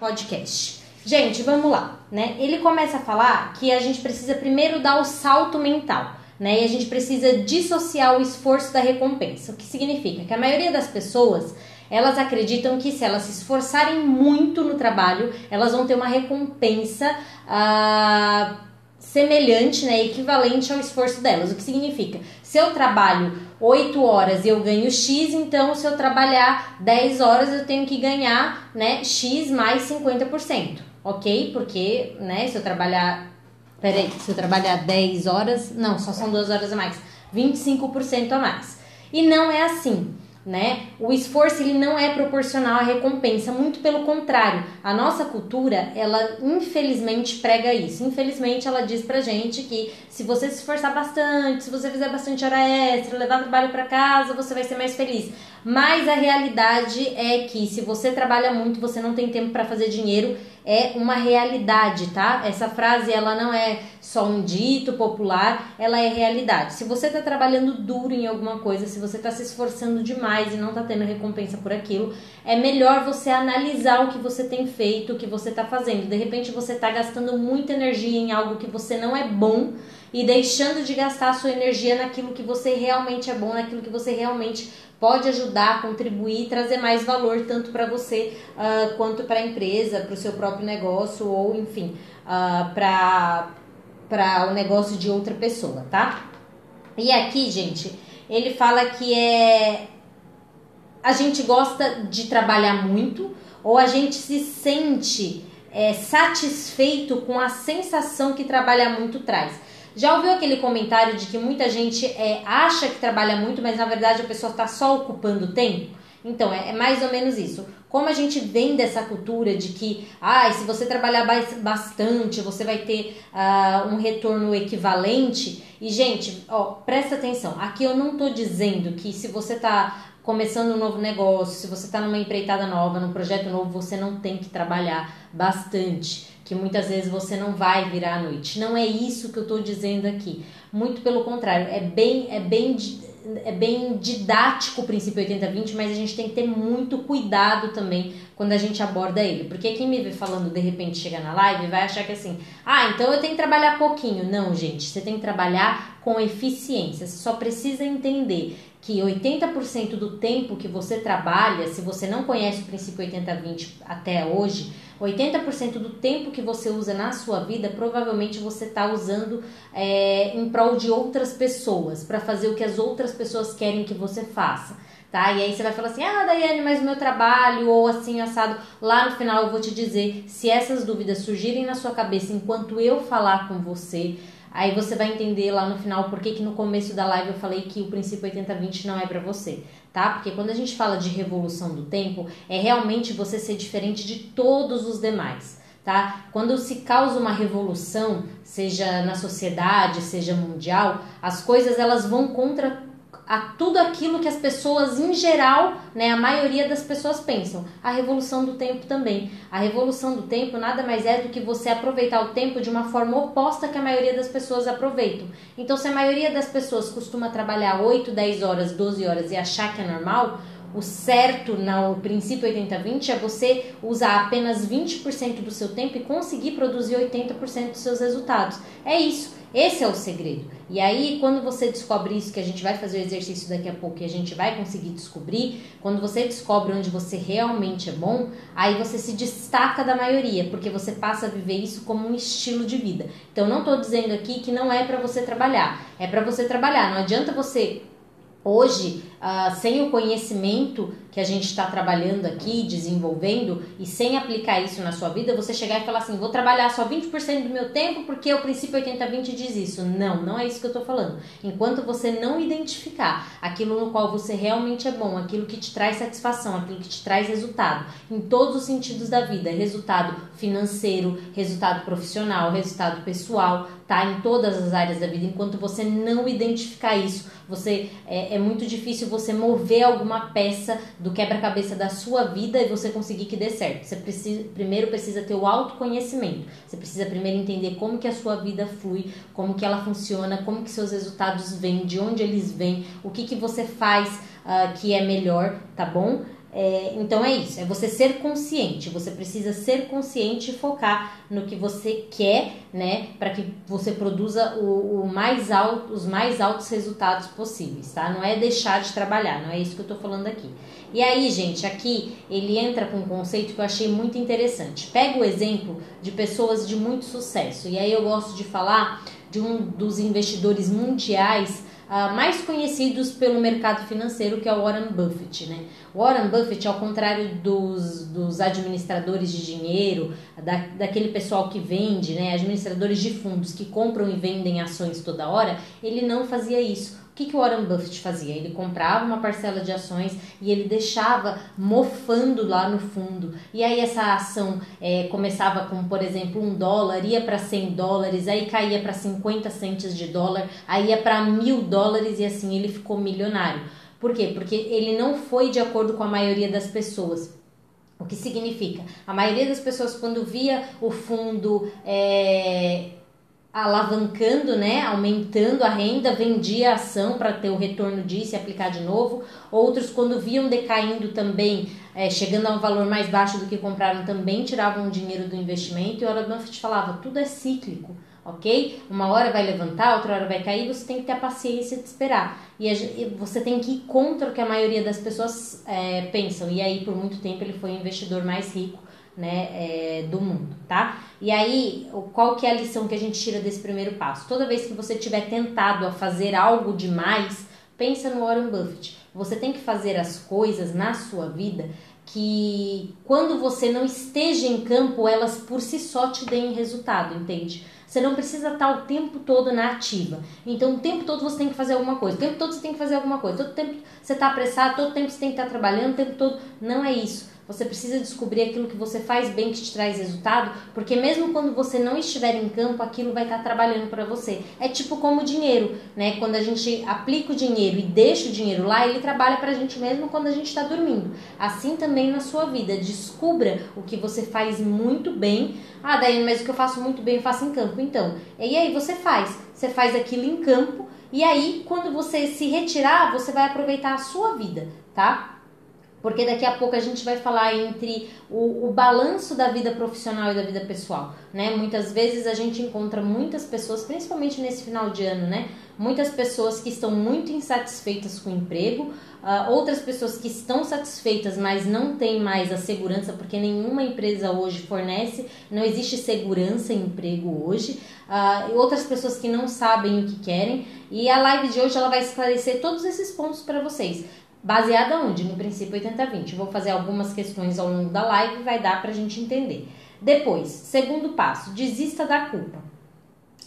podcast. Gente, vamos lá, né? Ele começa a falar que a gente precisa primeiro dar o salto mental, né? E a gente precisa dissociar o esforço da recompensa. O que significa que a maioria das pessoas elas acreditam que se elas se esforçarem muito no trabalho, elas vão ter uma recompensa ah, semelhante, né, equivalente ao esforço delas. O que significa? Se eu trabalho 8 horas e eu ganho X, então se eu trabalhar 10 horas eu tenho que ganhar, né, X mais 50%, ok? Porque, né, se eu trabalhar, peraí, se eu trabalhar 10 horas, não, só são 2 horas a mais, 25% a mais. E não é assim né? O esforço ele não é proporcional à recompensa, muito pelo contrário. A nossa cultura, ela infelizmente prega isso. Infelizmente ela diz pra gente que se você se esforçar bastante, se você fizer bastante hora extra, levar trabalho para casa, você vai ser mais feliz. Mas a realidade é que se você trabalha muito, você não tem tempo para fazer dinheiro, é uma realidade, tá? Essa frase ela não é só um dito popular, ela é realidade. Se você está trabalhando duro em alguma coisa, se você está se esforçando demais e não está tendo recompensa por aquilo, é melhor você analisar o que você tem feito, o que você está fazendo. De repente você está gastando muita energia em algo que você não é bom e deixando de gastar a sua energia naquilo que você realmente é bom, naquilo que você realmente pode ajudar, contribuir, trazer mais valor tanto para você uh, quanto para a empresa, para o seu próprio negócio ou enfim uh, para para o negócio de outra pessoa, tá? E aqui, gente, ele fala que é a gente gosta de trabalhar muito ou a gente se sente é, satisfeito com a sensação que trabalhar muito traz. Já ouviu aquele comentário de que muita gente é, acha que trabalha muito, mas na verdade a pessoa está só ocupando tempo? Então, é, é, mais ou menos isso. Como a gente vem dessa cultura de que, ah, se você trabalhar bastante, você vai ter uh, um retorno equivalente. E, gente, ó, presta atenção. Aqui eu não estou dizendo que se você está começando um novo negócio, se você está numa empreitada nova, num projeto novo, você não tem que trabalhar bastante que muitas vezes você não vai virar à noite. Não é isso que eu estou dizendo aqui. Muito pelo contrário, é bem, é bem, é bem didático o princípio 80-20, mas a gente tem que ter muito cuidado também quando a gente aborda ele. Porque quem me vê falando de repente chega na live vai achar que assim, ah, então eu tenho que trabalhar pouquinho. Não, gente, você tem que trabalhar com eficiência. Você só precisa entender que 80% do tempo que você trabalha, se você não conhece o princípio 80-20 até hoje, 80% do tempo que você usa na sua vida, provavelmente você está usando é, em prol de outras pessoas, para fazer o que as outras pessoas querem que você faça. Tá? E aí você vai falar assim: ah, Daiane, mas o meu trabalho, ou assim, assado. Lá no final eu vou te dizer: se essas dúvidas surgirem na sua cabeça enquanto eu falar com você, Aí você vai entender lá no final por que, que no começo da live eu falei que o princípio 80-20 não é para você, tá? Porque quando a gente fala de revolução do tempo, é realmente você ser diferente de todos os demais, tá? Quando se causa uma revolução, seja na sociedade, seja mundial, as coisas elas vão contra a tudo aquilo que as pessoas em geral, né, a maioria das pessoas pensam. A revolução do tempo também. A revolução do tempo nada mais é do que você aproveitar o tempo de uma forma oposta que a maioria das pessoas aproveitam. Então, se a maioria das pessoas costuma trabalhar 8, 10 horas, 12 horas e achar que é normal, o certo no princípio 80-20 é você usar apenas 20% do seu tempo e conseguir produzir 80% dos seus resultados. É isso. Esse é o segredo. E aí, quando você descobre isso, que a gente vai fazer o exercício daqui a pouco e a gente vai conseguir descobrir, quando você descobre onde você realmente é bom, aí você se destaca da maioria, porque você passa a viver isso como um estilo de vida. Então, não estou dizendo aqui que não é para você trabalhar, é para você trabalhar. Não adianta você hoje, uh, sem o conhecimento que a gente está trabalhando aqui, desenvolvendo, e sem aplicar isso na sua vida, você chegar e falar assim: vou trabalhar só 20% do meu tempo porque o princípio 80-20 diz isso. Não, não é isso que eu estou falando. Enquanto você não identificar aquilo no qual você realmente é bom, aquilo que te traz satisfação, aquilo que te traz resultado, em todos os sentidos da vida resultado financeiro, resultado profissional, resultado pessoal, tá? Em todas as áreas da vida, enquanto você não identificar isso, você é, é muito difícil você mover alguma peça do quebra-cabeça da sua vida e você conseguir que dê certo. Você precisa, primeiro precisa ter o autoconhecimento. Você precisa primeiro entender como que a sua vida flui, como que ela funciona, como que seus resultados vêm, de onde eles vêm, o que que você faz uh, que é melhor, tá bom? É, então é isso, é você ser consciente. Você precisa ser consciente e focar no que você quer, né, para que você produza o, o, mais alto, os mais altos resultados possíveis, tá? Não é deixar de trabalhar, não é isso que eu tô falando aqui. E aí, gente, aqui ele entra com um conceito que eu achei muito interessante. Pega o exemplo de pessoas de muito sucesso. E aí eu gosto de falar de um dos investidores mundiais uh, mais conhecidos pelo mercado financeiro, que é o Warren Buffett, né? Warren Buffett, ao contrário dos, dos administradores de dinheiro, da, daquele pessoal que vende, né, administradores de fundos que compram e vendem ações toda hora, ele não fazia isso. O que, que o Warren Buffett fazia? Ele comprava uma parcela de ações e ele deixava mofando lá no fundo. E aí essa ação é, começava com, por exemplo, um dólar, ia para 100 dólares, aí caía para 50 centes de dólar, aí ia para mil dólares e assim ele ficou milionário. Por quê? Porque ele não foi de acordo com a maioria das pessoas. O que significa? A maioria das pessoas, quando via o fundo é, alavancando, né, aumentando a renda, vendia a ação para ter o retorno disso e aplicar de novo. Outros, quando viam decaindo também, é, chegando a um valor mais baixo do que compraram, também tiravam o dinheiro do investimento. E o Warren Buffett falava: tudo é cíclico ok? Uma hora vai levantar, outra hora vai cair, você tem que ter a paciência de esperar. E você tem que ir contra o que a maioria das pessoas é, pensam. E aí, por muito tempo, ele foi o investidor mais rico né, é, do mundo, tá? E aí, qual que é a lição que a gente tira desse primeiro passo? Toda vez que você tiver tentado a fazer algo demais, pensa no Warren Buffett. Você tem que fazer as coisas na sua vida que quando você não esteja em campo, elas por si só te deem resultado, entende? Você não precisa estar o tempo todo na ativa. Então, o tempo todo você tem que fazer alguma coisa. O tempo todo você tem que fazer alguma coisa. Todo tempo você está apressado, todo tempo você tem que estar trabalhando, o tempo todo. Não é isso. Você precisa descobrir aquilo que você faz bem que te traz resultado, porque mesmo quando você não estiver em campo, aquilo vai estar trabalhando para você. É tipo como o dinheiro, né? Quando a gente aplica o dinheiro e deixa o dinheiro lá, ele trabalha para a gente mesmo quando a gente está dormindo. Assim também na sua vida, descubra o que você faz muito bem. Ah, daí, mas o que eu faço muito bem eu faço em campo. Então, e aí você faz, você faz aquilo em campo. E aí, quando você se retirar, você vai aproveitar a sua vida, tá? Porque daqui a pouco a gente vai falar entre o, o, balanço da vida profissional e da vida pessoal, né? Muitas vezes a gente encontra muitas pessoas, principalmente nesse final de ano, né? Muitas pessoas que estão muito insatisfeitas com o emprego, uh, outras pessoas que estão satisfeitas, mas não têm mais a segurança, porque nenhuma empresa hoje fornece, não existe segurança em emprego hoje, uh, outras pessoas que não sabem o que querem. E a live de hoje ela vai esclarecer todos esses pontos para vocês. Baseada onde? No princípio 80-20. Vou fazer algumas questões ao longo da live vai dar pra gente entender. Depois, segundo passo, desista da culpa.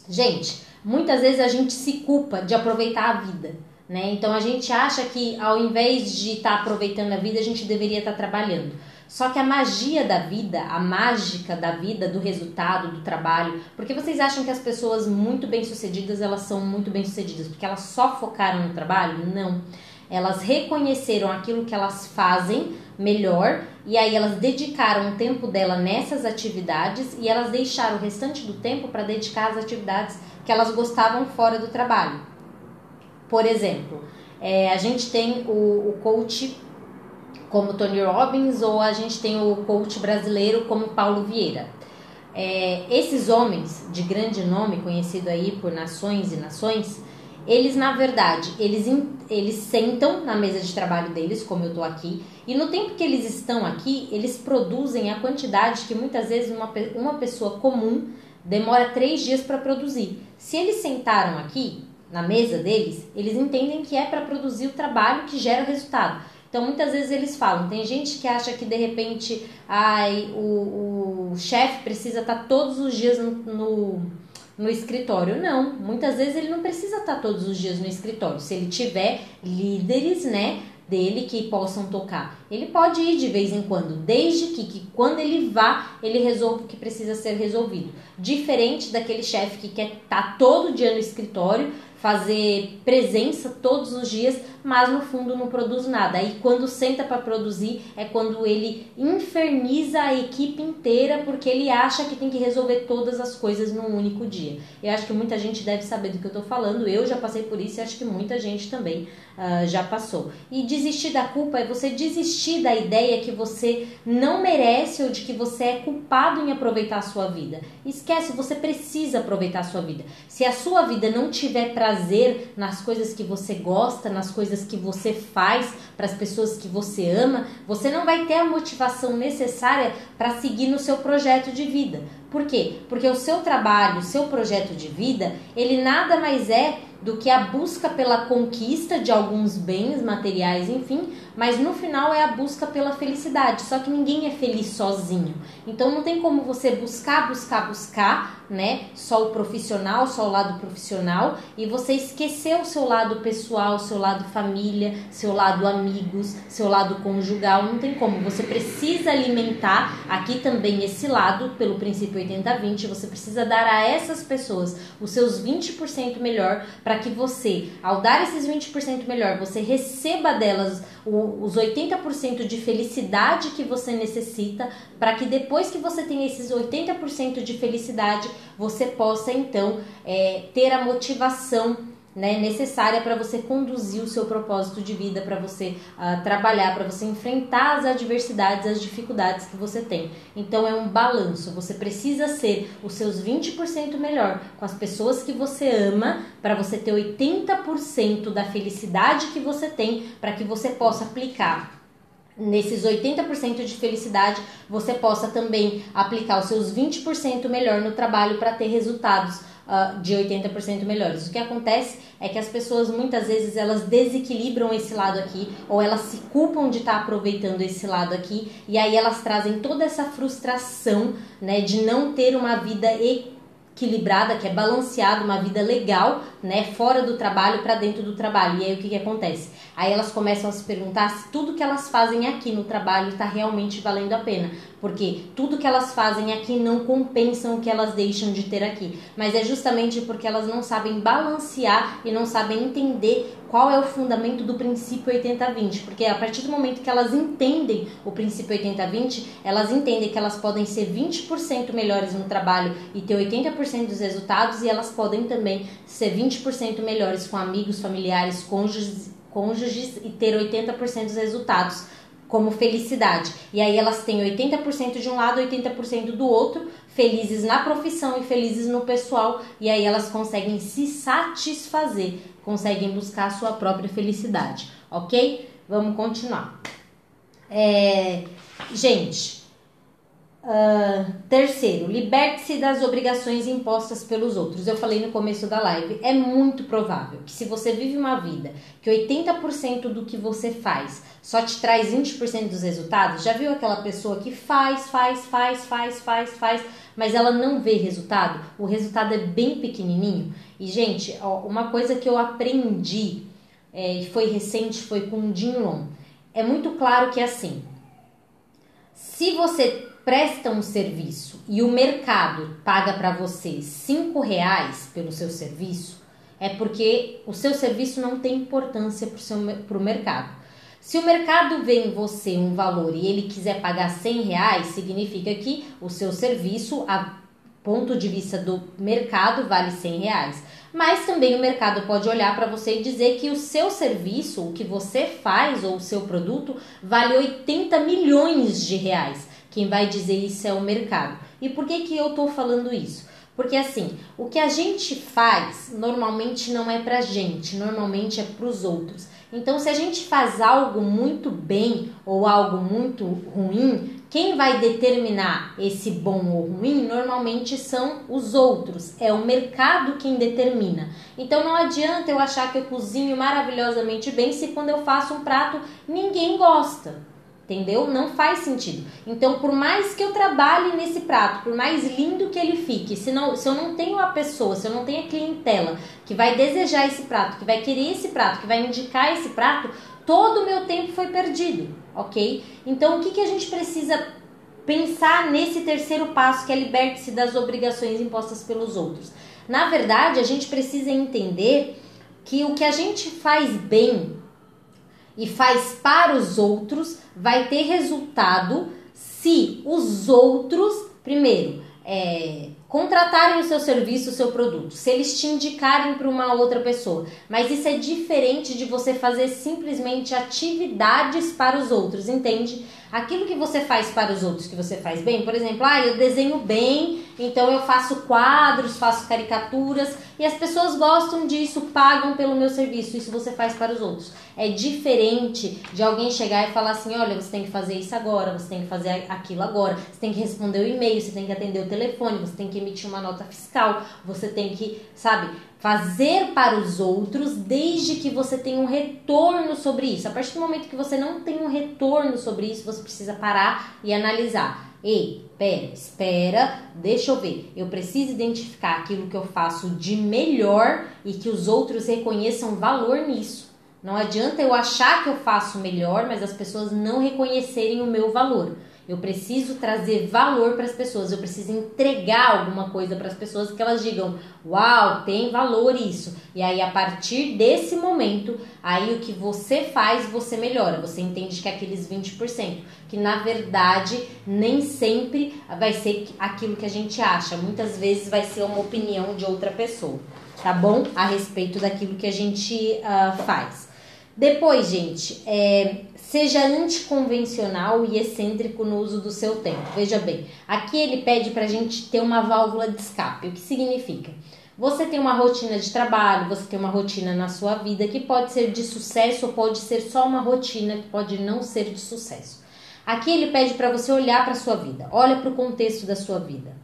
Gente, muitas vezes a gente se culpa de aproveitar a vida. Né? Então a gente acha que ao invés de estar tá aproveitando a vida, a gente deveria estar tá trabalhando. Só que a magia da vida, a mágica da vida, do resultado, do trabalho, porque vocês acham que as pessoas muito bem-sucedidas, elas são muito bem-sucedidas porque elas só focaram no trabalho? Não. Elas reconheceram aquilo que elas fazem melhor e aí elas dedicaram o tempo dela nessas atividades e elas deixaram o restante do tempo para dedicar às atividades que elas gostavam fora do trabalho. Por exemplo, é, a gente tem o, o coach como Tony Robbins ou a gente tem o coach brasileiro como Paulo Vieira. É, esses homens de grande nome, conhecido aí por nações e nações, eles na verdade, eles, eles sentam na mesa de trabalho deles, como eu tô aqui, e no tempo que eles estão aqui, eles produzem a quantidade que muitas vezes uma, uma pessoa comum demora três dias para produzir. Se eles sentaram aqui na mesa deles, eles entendem que é para produzir o trabalho que gera o resultado. Então muitas vezes eles falam, tem gente que acha que de repente ai, o, o chefe precisa estar tá todos os dias no, no no escritório. Não, muitas vezes ele não precisa estar todos os dias no escritório. Se ele tiver líderes, né, dele que possam tocar. Ele pode ir de vez em quando, desde que, que quando ele vá, ele resolva o que precisa ser resolvido. Diferente daquele chefe que quer estar todo dia no escritório, fazer presença todos os dias, mas no fundo não produz nada. Aí quando senta para produzir é quando ele inferniza a equipe inteira porque ele acha que tem que resolver todas as coisas num único dia. Eu acho que muita gente deve saber do que eu estou falando. Eu já passei por isso e acho que muita gente também uh, já passou. E desistir da culpa é você desistir da ideia que você não merece ou de que você é culpado em aproveitar a sua vida. Esquece, você precisa aproveitar a sua vida. Se a sua vida não tiver prazer nas coisas que você gosta, nas coisas que você faz, para as pessoas que você ama, você não vai ter a motivação necessária para seguir no seu projeto de vida. Por quê? Porque o seu trabalho, o seu projeto de vida, ele nada mais é do que a busca pela conquista de alguns bens materiais, enfim, mas no final é a busca pela felicidade. Só que ninguém é feliz sozinho. Então não tem como você buscar, buscar, buscar, né? Só o profissional, só o lado profissional e você esquecer o seu lado pessoal, seu lado família, seu lado amigos, seu lado conjugal. Não tem como. Você precisa alimentar aqui também esse lado pelo princípio 80-20. Você precisa dar a essas pessoas os seus 20% melhor para que você, ao dar esses 20% melhor, você receba delas o, os 80% de felicidade que você necessita, para que depois que você tem esses 80% de felicidade, você possa então é, ter a motivação né, necessária para você conduzir o seu propósito de vida, para você uh, trabalhar, para você enfrentar as adversidades, as dificuldades que você tem. Então é um balanço. Você precisa ser os seus 20% melhor com as pessoas que você ama, para você ter 80% da felicidade que você tem, para que você possa aplicar nesses 80% de felicidade, você possa também aplicar os seus 20% melhor no trabalho para ter resultados uh, de 80% melhores. O que acontece é que as pessoas muitas vezes elas desequilibram esse lado aqui ou elas se culpam de estar tá aproveitando esse lado aqui e aí elas trazem toda essa frustração, né, de não ter uma vida equilibrada, que é balanceada, uma vida legal, né, fora do trabalho para dentro do trabalho. E aí o que, que acontece? Aí elas começam a se perguntar se tudo que elas fazem aqui no trabalho está realmente valendo a pena porque tudo que elas fazem aqui não compensam o que elas deixam de ter aqui. Mas é justamente porque elas não sabem balancear e não sabem entender qual é o fundamento do princípio 80-20. Porque a partir do momento que elas entendem o princípio 80-20, elas entendem que elas podem ser 20% melhores no trabalho e ter 80% dos resultados, e elas podem também ser 20% melhores com amigos, familiares, cônjuges, cônjuges e ter 80% dos resultados como felicidade. E aí elas têm 80% de um lado, 80% do outro, felizes na profissão e felizes no pessoal, e aí elas conseguem se satisfazer, conseguem buscar a sua própria felicidade, ok? Vamos continuar. É, gente, Uh, terceiro, liberte-se das obrigações impostas pelos outros. Eu falei no começo da live, é muito provável que se você vive uma vida que 80% do que você faz só te traz 20% dos resultados, já viu aquela pessoa que faz, faz, faz, faz, faz, faz, mas ela não vê resultado? O resultado é bem pequenininho. E gente, ó, uma coisa que eu aprendi é, e foi recente foi com o Jim Long. É muito claro que é assim. Se você presta um serviço e o mercado paga para você cinco reais pelo seu serviço, é porque o seu serviço não tem importância para o mercado. Se o mercado vê em você um valor e ele quiser pagar 100 reais, significa que o seu serviço, a ponto de vista do mercado, vale 100 reais. Mas também o mercado pode olhar para você e dizer que o seu serviço, o que você faz ou o seu produto, vale 80 milhões de reais. Quem vai dizer isso é o mercado. E por que, que eu estou falando isso? Porque assim, o que a gente faz normalmente não é pra gente, normalmente é pros outros. Então, se a gente faz algo muito bem ou algo muito ruim, quem vai determinar esse bom ou ruim normalmente são os outros, é o mercado quem determina. Então não adianta eu achar que eu cozinho maravilhosamente bem se quando eu faço um prato ninguém gosta. Entendeu? Não faz sentido. Então, por mais que eu trabalhe nesse prato, por mais lindo que ele fique, se, não, se eu não tenho a pessoa, se eu não tenho a clientela que vai desejar esse prato, que vai querer esse prato, que vai indicar esse prato, todo o meu tempo foi perdido, ok? Então, o que, que a gente precisa pensar nesse terceiro passo, que é liberte-se das obrigações impostas pelos outros? Na verdade, a gente precisa entender que o que a gente faz bem e faz para os outros, vai ter resultado se os outros, primeiro, é, contratarem o seu serviço, o seu produto, se eles te indicarem para uma outra pessoa. Mas isso é diferente de você fazer simplesmente atividades para os outros, entende? Aquilo que você faz para os outros, que você faz bem, por exemplo, ah, eu desenho bem, então eu faço quadros, faço caricaturas e as pessoas gostam disso, pagam pelo meu serviço. Isso você faz para os outros. É diferente de alguém chegar e falar assim: olha, você tem que fazer isso agora, você tem que fazer aquilo agora, você tem que responder o e-mail, você tem que atender o telefone, você tem que emitir uma nota fiscal, você tem que, sabe, fazer para os outros desde que você tenha um retorno sobre isso. A partir do momento que você não tem um retorno sobre isso, você precisa parar e analisar. Ei, pera, espera, deixa eu ver. Eu preciso identificar aquilo que eu faço de melhor e que os outros reconheçam valor nisso. Não adianta eu achar que eu faço melhor, mas as pessoas não reconhecerem o meu valor. Eu preciso trazer valor para as pessoas, eu preciso entregar alguma coisa para as pessoas que elas digam: "Uau, tem valor isso". E aí a partir desse momento, aí o que você faz, você melhora. Você entende que aqueles 20%, que na verdade nem sempre vai ser aquilo que a gente acha. Muitas vezes vai ser uma opinião de outra pessoa, tá bom? A respeito daquilo que a gente uh, faz. Depois, gente, é, Seja anticonvencional e excêntrico no uso do seu tempo. Veja bem, aqui ele pede para a gente ter uma válvula de escape. O que significa? Você tem uma rotina de trabalho, você tem uma rotina na sua vida que pode ser de sucesso ou pode ser só uma rotina que pode não ser de sucesso. Aqui ele pede para você olhar para a sua vida, olha para o contexto da sua vida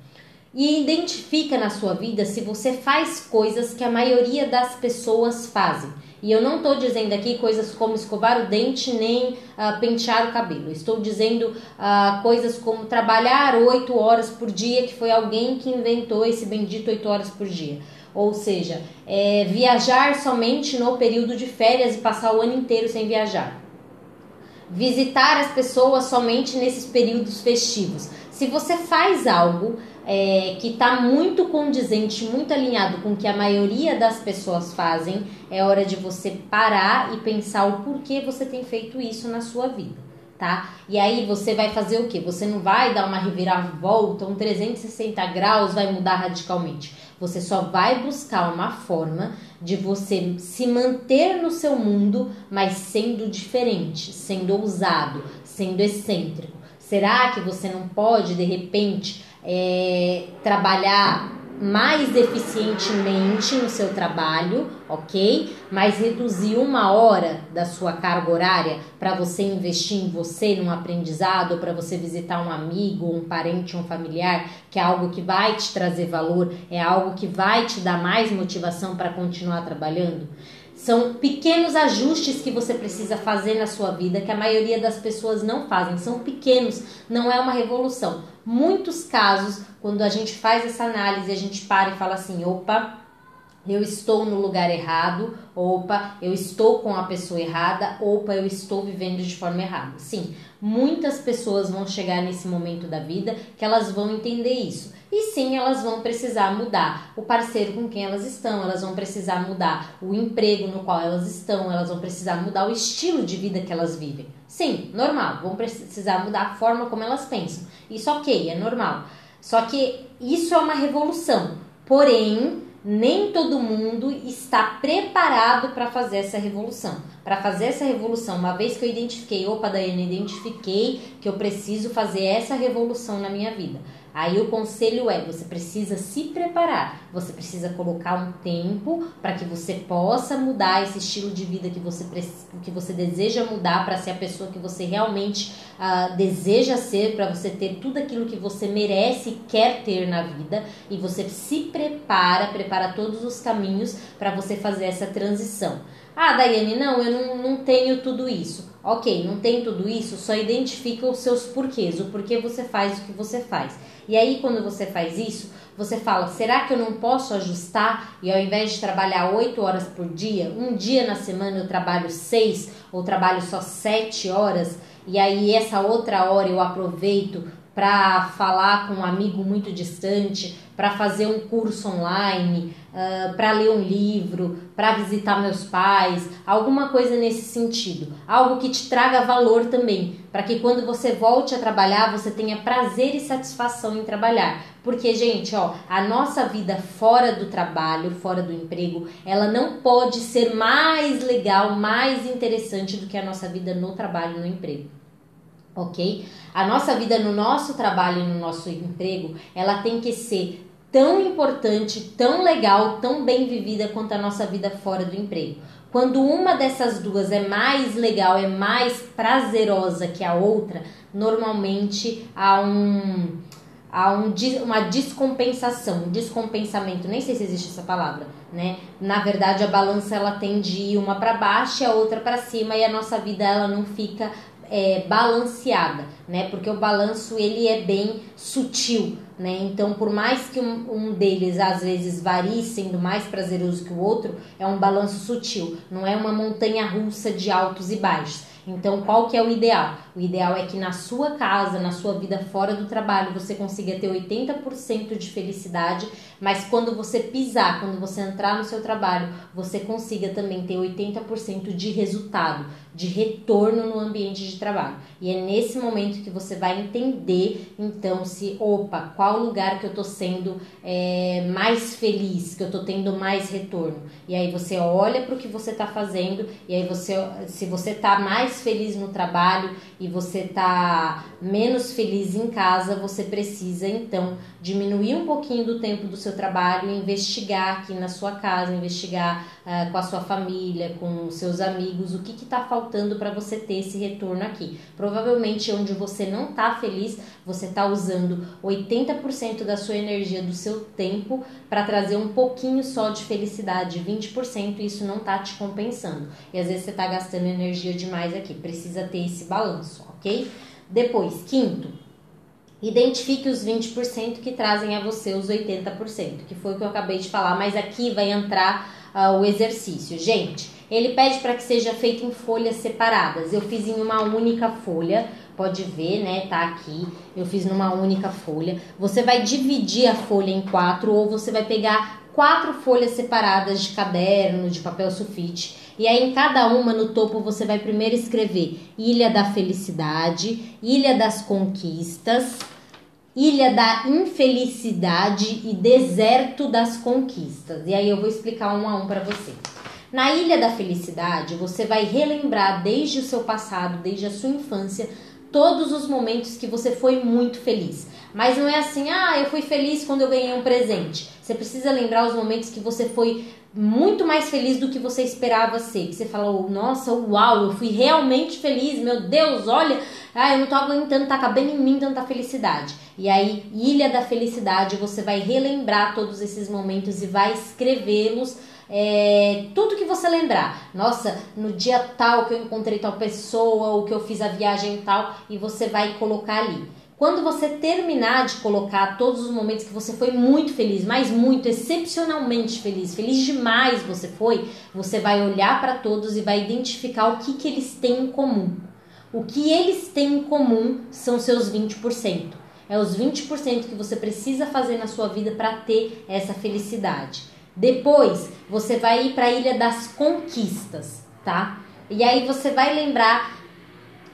e identifica na sua vida se você faz coisas que a maioria das pessoas fazem. E eu não estou dizendo aqui coisas como escovar o dente nem uh, pentear o cabelo. Estou dizendo uh, coisas como trabalhar oito horas por dia, que foi alguém que inventou esse bendito oito horas por dia. Ou seja, é, viajar somente no período de férias e passar o ano inteiro sem viajar. Visitar as pessoas somente nesses períodos festivos. Se você faz algo é, que está muito condizente, muito alinhado com o que a maioria das pessoas fazem, é hora de você parar e pensar o porquê você tem feito isso na sua vida. Tá? E aí você vai fazer o que? Você não vai dar uma reviravolta, um 360 graus, vai mudar radicalmente. Você só vai buscar uma forma de você se manter no seu mundo, mas sendo diferente, sendo ousado, sendo excêntrico. Será que você não pode, de repente, é, trabalhar mais eficientemente no seu trabalho, ok? Mas reduzir uma hora da sua carga horária para você investir em você, num aprendizado, para você visitar um amigo, um parente, um familiar, que é algo que vai te trazer valor, é algo que vai te dar mais motivação para continuar trabalhando. São pequenos ajustes que você precisa fazer na sua vida que a maioria das pessoas não fazem. São pequenos, não é uma revolução. Muitos casos, quando a gente faz essa análise, a gente para e fala assim: opa, eu estou no lugar errado, opa, eu estou com a pessoa errada, opa, eu estou vivendo de forma errada. Sim, muitas pessoas vão chegar nesse momento da vida que elas vão entender isso. E sim, elas vão precisar mudar o parceiro com quem elas estão, elas vão precisar mudar o emprego no qual elas estão, elas vão precisar mudar o estilo de vida que elas vivem. Sim, normal, vão precisar mudar a forma como elas pensam. Isso ok, é normal. Só que isso é uma revolução. Porém, nem todo mundo está preparado para fazer essa revolução. Para fazer essa revolução, uma vez que eu identifiquei, opa, Daiane, identifiquei que eu preciso fazer essa revolução na minha vida. Aí o conselho é: você precisa se preparar, você precisa colocar um tempo para que você possa mudar esse estilo de vida que você, que você deseja mudar para ser a pessoa que você realmente uh, deseja ser, para você ter tudo aquilo que você merece e quer ter na vida. E você se prepara, prepara todos os caminhos para você fazer essa transição. Ah, Daiane, não, eu não, não tenho tudo isso. Ok, não tem tudo isso, só identifica os seus porquês, o porquê você faz o que você faz. E aí, quando você faz isso, você fala: será que eu não posso ajustar? E ao invés de trabalhar 8 horas por dia, um dia na semana eu trabalho 6 ou trabalho só 7 horas, e aí essa outra hora eu aproveito para falar com um amigo muito distante, para fazer um curso online, uh, para ler um livro, para visitar meus pais, alguma coisa nesse sentido. Algo que te traga valor também, para que quando você volte a trabalhar, você tenha prazer e satisfação em trabalhar. Porque, gente, ó, a nossa vida fora do trabalho, fora do emprego, ela não pode ser mais legal, mais interessante do que a nossa vida no trabalho no emprego ok? A nossa vida no nosso trabalho e no nosso emprego, ela tem que ser tão importante, tão legal, tão bem vivida quanto a nossa vida fora do emprego. Quando uma dessas duas é mais legal, é mais prazerosa que a outra, normalmente há um há um, uma descompensação, um descompensamento, nem sei se existe essa palavra, né? Na verdade, a balança ela tende ir uma para baixo e a outra para cima e a nossa vida ela não fica é, balanceada, né? Porque o balanço ele é bem sutil, né? Então, por mais que um, um, deles às vezes varie sendo mais prazeroso que o outro, é um balanço sutil, não é uma montanha russa de altos e baixos. Então, qual que é o ideal? O ideal é que na sua casa, na sua vida fora do trabalho, você consiga ter 80% de felicidade, mas quando você pisar, quando você entrar no seu trabalho, você consiga também ter 80% de resultado, de retorno no ambiente de trabalho. E é nesse momento que você vai entender, então, se, opa, qual lugar que eu tô sendo é, mais feliz, que eu tô tendo mais retorno. E aí você olha para o que você tá fazendo, e aí você, se você tá mais feliz no trabalho e você tá menos feliz em casa, você precisa então diminuir um pouquinho do tempo do seu trabalho, investigar aqui na sua casa, investigar uh, com a sua família, com seus amigos, o que está faltando para você ter esse retorno aqui. Provavelmente onde você não está feliz, você está usando 80% da sua energia, do seu tempo, para trazer um pouquinho só de felicidade, 20%, e isso não está te compensando. E às vezes você está gastando energia demais aqui, precisa ter esse balanço, ok? Depois, quinto, Identifique os 20% que trazem a você os 80%, que foi o que eu acabei de falar, mas aqui vai entrar uh, o exercício. Gente, ele pede para que seja feito em folhas separadas. Eu fiz em uma única folha, pode ver, né? Tá aqui. Eu fiz numa única folha. Você vai dividir a folha em quatro ou você vai pegar quatro folhas separadas de caderno, de papel sulfite. E aí, em cada uma, no topo, você vai primeiro escrever Ilha da Felicidade, Ilha das Conquistas, Ilha da Infelicidade e Deserto das Conquistas. E aí, eu vou explicar um a um para você. Na Ilha da Felicidade, você vai relembrar desde o seu passado, desde a sua infância, todos os momentos que você foi muito feliz. Mas não é assim, ah, eu fui feliz quando eu ganhei um presente. Você precisa lembrar os momentos que você foi muito mais feliz do que você esperava ser. Que você falou, nossa, uau, eu fui realmente feliz, meu Deus, olha, ah, eu não tô aguentando, tá cabendo em mim tanta felicidade. E aí, Ilha da Felicidade, você vai relembrar todos esses momentos e vai escrevê-los é, tudo que você lembrar. Nossa, no dia tal que eu encontrei tal pessoa, ou que eu fiz a viagem tal, e você vai colocar ali. Quando você terminar de colocar todos os momentos que você foi muito feliz, mas muito, excepcionalmente feliz, feliz demais você foi, você vai olhar para todos e vai identificar o que, que eles têm em comum. O que eles têm em comum são seus 20%. É os 20% que você precisa fazer na sua vida para ter essa felicidade. Depois, você vai ir para a Ilha das Conquistas, tá? E aí você vai lembrar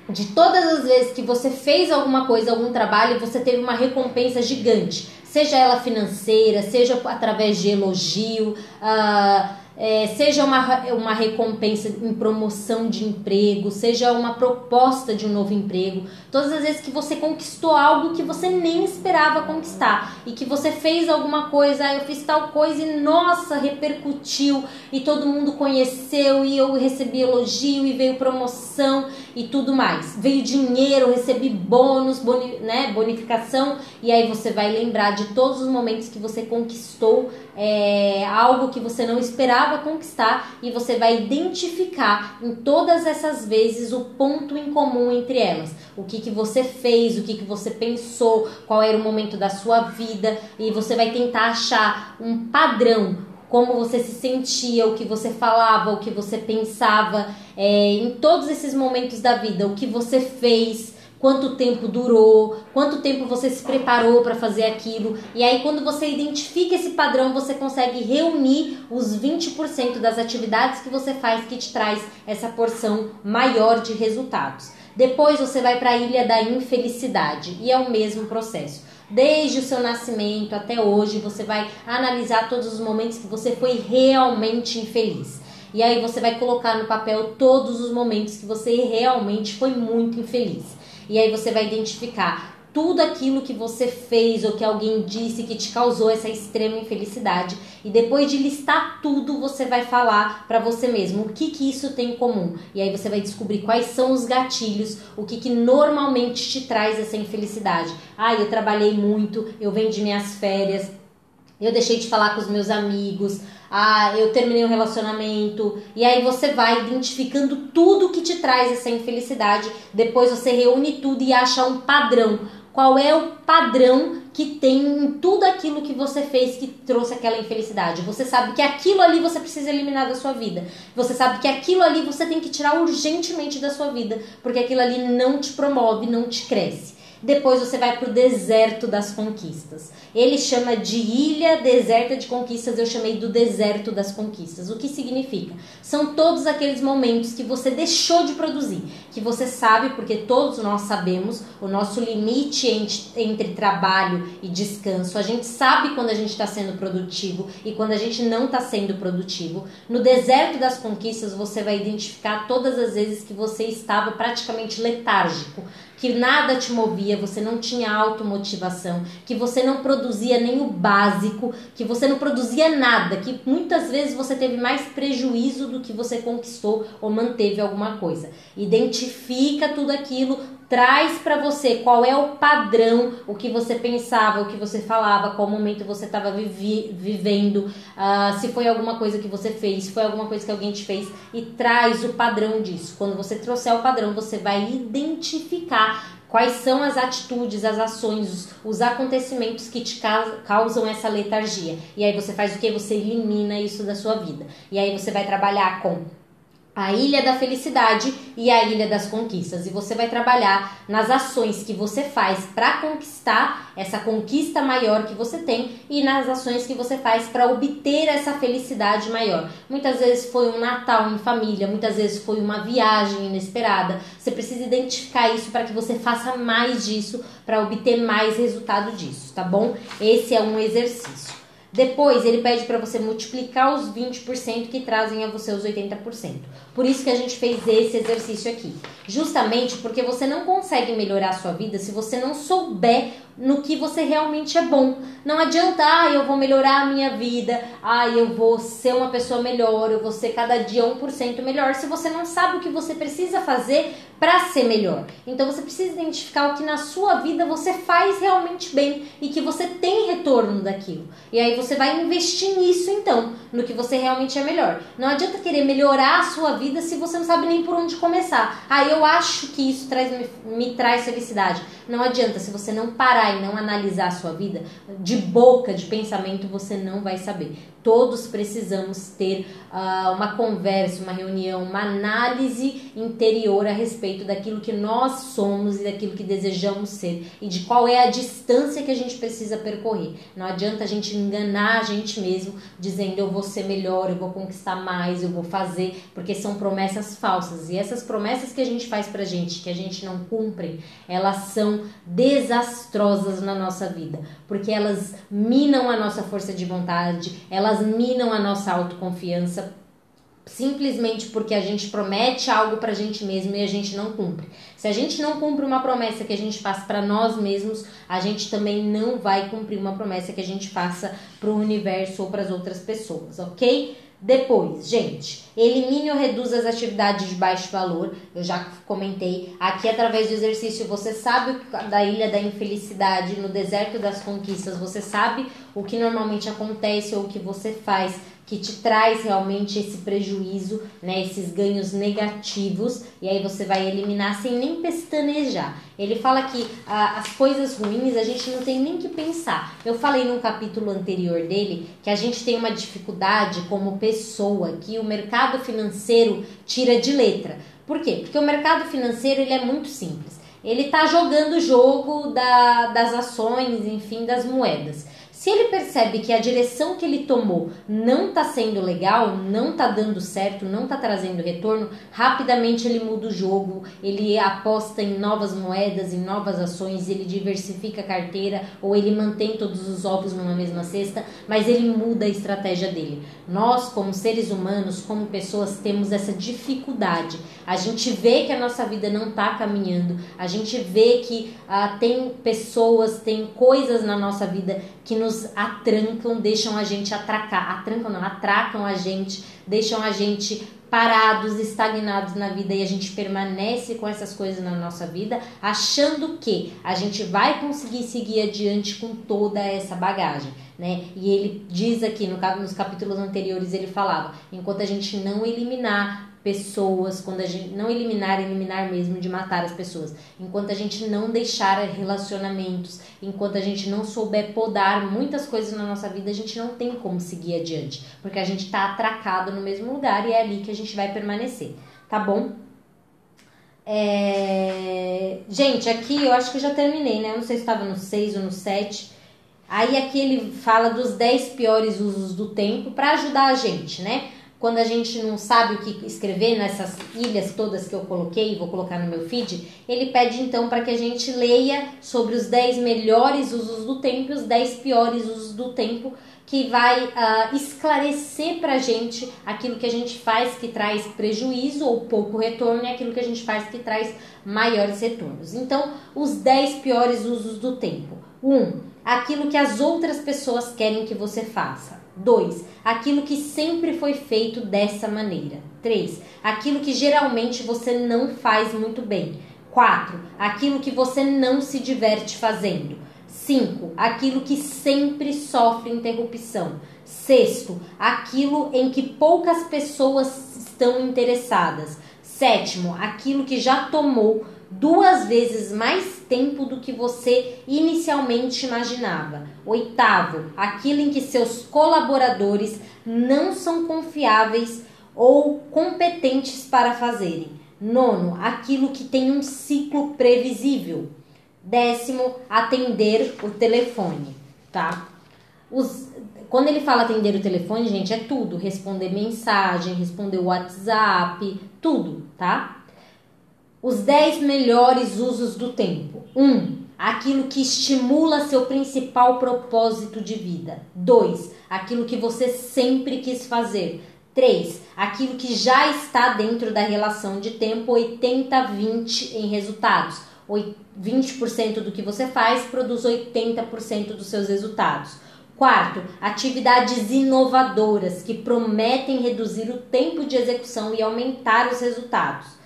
de todas as vezes que você fez alguma coisa, algum trabalho, você teve uma recompensa gigante, seja ela financeira, seja através de elogio, uh, é, seja uma, uma recompensa em promoção de emprego, seja uma proposta de um novo emprego, todas as vezes que você conquistou algo que você nem esperava conquistar e que você fez alguma coisa, ah, eu fiz tal coisa e nossa, repercutiu e todo mundo conheceu e eu recebi elogio e veio promoção e tudo mais. Veio dinheiro, recebi bônus, boni, né, bonificação e aí você vai lembrar de todos os momentos que você conquistou é, algo que você não esperava conquistar e você vai identificar em todas essas vezes o ponto em comum entre elas. O que, que você fez, o que, que você pensou, qual era o momento da sua vida e você vai tentar achar um padrão, como você se sentia, o que você falava, o que você pensava é, em todos esses momentos da vida, o que você fez quanto tempo durou, quanto tempo você se preparou para fazer aquilo. E aí, quando você identifica esse padrão, você consegue reunir os 20% das atividades que você faz que te traz essa porção maior de resultados. Depois você vai para a ilha da infelicidade e é o mesmo processo. Desde o seu nascimento até hoje, você vai analisar todos os momentos que você foi realmente infeliz. E aí você vai colocar no papel todos os momentos que você realmente foi muito infeliz. E aí você vai identificar tudo aquilo que você fez ou que alguém disse que te causou essa extrema infelicidade. E depois de listar tudo você vai falar para você mesmo o que que isso tem em comum. E aí você vai descobrir quais são os gatilhos o que que normalmente te traz essa infelicidade. Ah eu trabalhei muito eu vendi minhas férias eu deixei de falar com os meus amigos, ah, eu terminei um relacionamento, e aí você vai identificando tudo que te traz essa infelicidade, depois você reúne tudo e acha um padrão. Qual é o padrão que tem em tudo aquilo que você fez que trouxe aquela infelicidade? Você sabe que aquilo ali você precisa eliminar da sua vida. Você sabe que aquilo ali você tem que tirar urgentemente da sua vida, porque aquilo ali não te promove, não te cresce. Depois você vai para o deserto das conquistas. Ele chama de ilha deserta de conquistas, eu chamei do deserto das conquistas. O que significa? São todos aqueles momentos que você deixou de produzir, que você sabe, porque todos nós sabemos o nosso limite entre, trabalho e descanso. A gente sabe quando a gente está sendo produtivo e quando a gente não está sendo produtivo. No deserto das conquistas, você vai identificar todas as vezes que você estava praticamente letárgico que nada te movia, você não tinha automotivação, que você não produzia nem o básico, que você não produzia nada, que muitas vezes você teve mais prejuízo do que você conquistou ou manteve alguma coisa. Identifica tudo aquilo, traz para você qual é o padrão, o que você pensava, o que você falava, qual momento você estava vivi vivendo, uh, se foi alguma coisa que você fez, se foi alguma coisa que alguém te fez e traz o padrão disso. Quando você trouxer o padrão, você vai identificar quais são as atitudes, as ações, os, os acontecimentos que te causam essa letargia. E aí você faz o que? Você elimina isso da sua vida. E aí você vai trabalhar com a ilha da felicidade e a ilha das conquistas. E você vai trabalhar nas ações que você faz para conquistar essa conquista maior que você tem e nas ações que você faz para obter essa felicidade maior. Muitas vezes foi um Natal em família, muitas vezes foi uma viagem inesperada. Você precisa identificar isso para que você faça mais disso, para obter mais resultado disso, tá bom? Esse é um exercício. Depois ele pede para você multiplicar os 20% que trazem a você os 80%. Por isso que a gente fez esse exercício aqui. Justamente porque você não consegue melhorar a sua vida se você não souber no que você realmente é bom. Não adianta, ah, eu vou melhorar a minha vida, ah, eu vou ser uma pessoa melhor, eu vou ser cada dia 1% melhor, se você não sabe o que você precisa fazer para ser melhor. Então você precisa identificar o que na sua vida você faz realmente bem e que você tem retorno daquilo. E aí você vai investir nisso então, no que você realmente é melhor. Não adianta querer melhorar a sua vida se você não sabe nem por onde começar. Ah, acho que isso traz, me, me traz felicidade. Não adianta se você não parar parar e não analisar a sua vida, de boca, de pensamento, você não vai saber. Todos precisamos ter uh, uma conversa, uma reunião, uma análise interior a respeito daquilo que nós somos e daquilo que desejamos ser e de qual é a distância que a gente precisa percorrer. Não adianta a gente enganar a gente mesmo dizendo eu vou ser melhor, eu vou conquistar mais, eu vou fazer, porque são promessas falsas. E essas promessas que a gente faz pra gente, que a gente não cumpre, elas são desastrosas na nossa vida, porque elas minam a nossa força de vontade, elas minam a nossa autoconfiança simplesmente porque a gente promete algo para a gente mesmo e a gente não cumpre. Se a gente não cumpre uma promessa que a gente faz para nós mesmos, a gente também não vai cumprir uma promessa que a gente faça para o universo ou para as outras pessoas, ok? Depois, gente, elimine ou reduza as atividades de baixo valor. Eu já comentei. Aqui, através do exercício, você sabe da ilha da infelicidade, no deserto das conquistas. Você sabe o que normalmente acontece ou o que você faz que te traz realmente esse prejuízo, né, esses ganhos negativos, e aí você vai eliminar sem nem pestanejar. Ele fala que ah, as coisas ruins a gente não tem nem que pensar. Eu falei num capítulo anterior dele que a gente tem uma dificuldade como pessoa que o mercado financeiro tira de letra. Por quê? Porque o mercado financeiro ele é muito simples. ele tá jogando o jogo da, das ações, enfim, das moedas. Se ele percebe que a direção que ele tomou não está sendo legal, não está dando certo, não está trazendo retorno, rapidamente ele muda o jogo, ele aposta em novas moedas, em novas ações, ele diversifica a carteira ou ele mantém todos os ovos numa mesma cesta, mas ele muda a estratégia dele. Nós, como seres humanos, como pessoas, temos essa dificuldade. A gente vê que a nossa vida não está caminhando, a gente vê que ah, tem pessoas, tem coisas na nossa vida que nos atrancam, deixam a gente atracar, atrancam não, atracam a gente, deixam a gente parados, estagnados na vida e a gente permanece com essas coisas na nossa vida, achando que a gente vai conseguir seguir adiante com toda essa bagagem, né? E ele diz aqui no, nos capítulos anteriores ele falava, enquanto a gente não eliminar pessoas, quando a gente não eliminar, eliminar mesmo de matar as pessoas, enquanto a gente não deixar relacionamentos, enquanto a gente não souber podar muitas coisas na nossa vida, a gente não tem como seguir adiante, porque a gente está atracado no mesmo lugar e é ali que a gente vai permanecer, tá bom? É... Gente, aqui eu acho que eu já terminei, né? Eu não sei se estava no 6 ou no 7. Aí aqui ele fala dos 10 piores usos do tempo para ajudar a gente, né? Quando a gente não sabe o que escrever nessas ilhas todas que eu coloquei, vou colocar no meu feed, ele pede então para que a gente leia sobre os 10 melhores usos do tempo e os 10 piores usos do tempo, que vai uh, esclarecer para a gente aquilo que a gente faz que traz prejuízo ou pouco retorno e aquilo que a gente faz que traz maiores retornos. Então, os 10 piores usos do tempo. 1. Um, aquilo que as outras pessoas querem que você faça. 2. Aquilo que sempre foi feito dessa maneira. 3. Aquilo que geralmente você não faz muito bem. 4. Aquilo que você não se diverte fazendo. 5. Aquilo que sempre sofre interrupção. Sexto, aquilo em que poucas pessoas estão interessadas. Sétimo, aquilo que já tomou duas vezes mais tempo do que você inicialmente imaginava. Oitavo, aquilo em que seus colaboradores não são confiáveis ou competentes para fazerem. Nono, aquilo que tem um ciclo previsível. Décimo, atender o telefone, tá? Os, quando ele fala atender o telefone, gente, é tudo. Responder mensagem, responder o WhatsApp, tudo, tá? Os 10 melhores usos do tempo. 1. Um, aquilo que estimula seu principal propósito de vida. 2. Aquilo que você sempre quis fazer. 3. Aquilo que já está dentro da relação de tempo 80-20 em resultados. 20% do que você faz produz 80% dos seus resultados. Quarto, atividades inovadoras que prometem reduzir o tempo de execução e aumentar os resultados.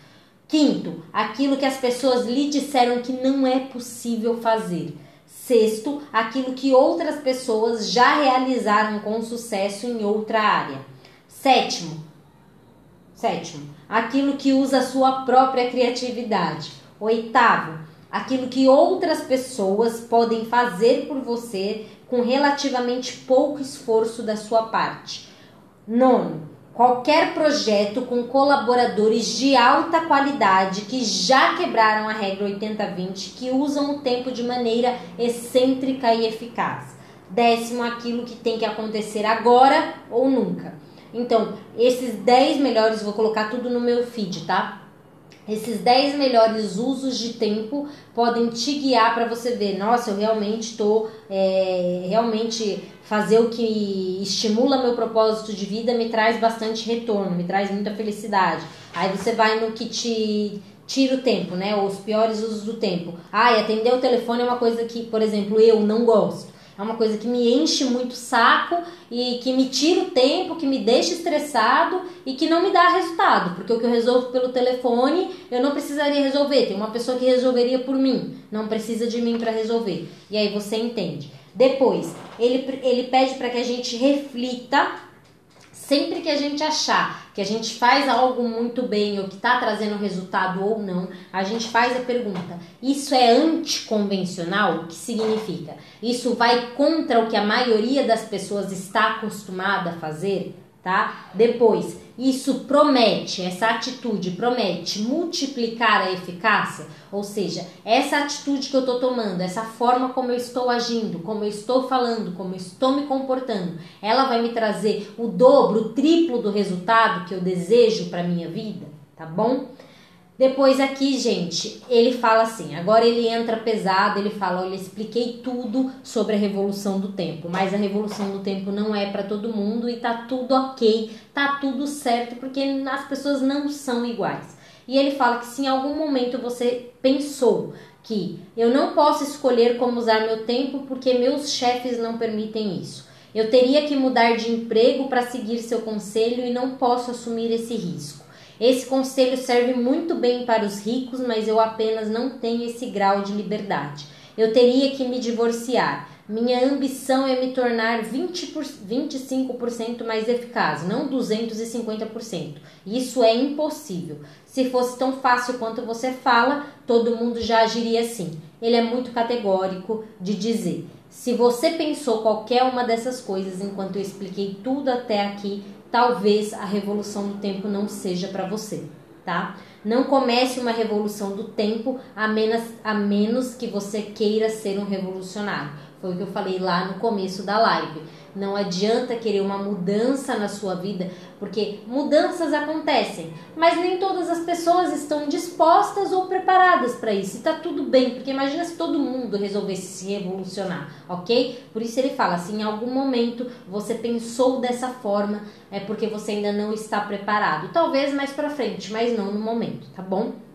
Quinto, aquilo que as pessoas lhe disseram que não é possível fazer. Sexto, aquilo que outras pessoas já realizaram com sucesso em outra área. Sétimo, sétimo, aquilo que usa sua própria criatividade. Oitavo, aquilo que outras pessoas podem fazer por você com relativamente pouco esforço da sua parte. Nono, qualquer projeto com colaboradores de alta qualidade que já quebraram a regra 80-20, que usam o tempo de maneira excêntrica e eficaz. Décimo, aquilo que tem que acontecer agora ou nunca. Então, esses 10 melhores, vou colocar tudo no meu feed, tá? Esses 10 melhores usos de tempo podem te guiar para você ver, nossa, eu realmente estou, é, realmente fazer o que estimula meu propósito de vida me traz bastante retorno, me traz muita felicidade. Aí você vai no que te tira o tempo, né? Os piores usos do tempo. Ah, e atender o telefone é uma coisa que, por exemplo, eu não gosto. É uma coisa que me enche muito saco e que me tira o tempo, que me deixa estressado e que não me dá resultado. Porque o que eu resolvo pelo telefone, eu não precisaria resolver. Tem uma pessoa que resolveria por mim. Não precisa de mim para resolver. E aí você entende. Depois, ele, ele pede para que a gente reflita Sempre que a gente achar que a gente faz algo muito bem ou que está trazendo resultado ou não, a gente faz a pergunta: isso é anticonvencional? O que significa? Isso vai contra o que a maioria das pessoas está acostumada a fazer? Tá? Depois, isso promete, essa atitude promete multiplicar a eficácia, ou seja, essa atitude que eu estou tomando, essa forma como eu estou agindo, como eu estou falando, como eu estou me comportando, ela vai me trazer o dobro, o triplo do resultado que eu desejo para minha vida, tá bom? Depois aqui, gente, ele fala assim, agora ele entra pesado, ele fala, olha, expliquei tudo sobre a revolução do tempo, mas a revolução do tempo não é para todo mundo e tá tudo ok, tá tudo certo, porque as pessoas não são iguais. E ele fala que se em algum momento você pensou que eu não posso escolher como usar meu tempo porque meus chefes não permitem isso. Eu teria que mudar de emprego para seguir seu conselho e não posso assumir esse risco. Esse conselho serve muito bem para os ricos, mas eu apenas não tenho esse grau de liberdade. Eu teria que me divorciar. Minha ambição é me tornar 20 por, 25% mais eficaz, não 250%. Isso é impossível. Se fosse tão fácil quanto você fala, todo mundo já agiria assim. Ele é muito categórico de dizer: se você pensou qualquer uma dessas coisas enquanto eu expliquei tudo até aqui, talvez a revolução do tempo não seja para você, tá? Não comece uma revolução do tempo a menos, a menos que você queira ser um revolucionário. Foi o que eu falei lá no começo da live. Não adianta querer uma mudança na sua vida, porque mudanças acontecem, mas nem todas as pessoas estão dispostas ou preparadas para isso. E tá tudo bem, porque imagina se todo mundo resolvesse se revolucionar, ok? Por isso ele fala: se em algum momento você pensou dessa forma, é porque você ainda não está preparado. Talvez mais para frente, mas não no momento, tá bom?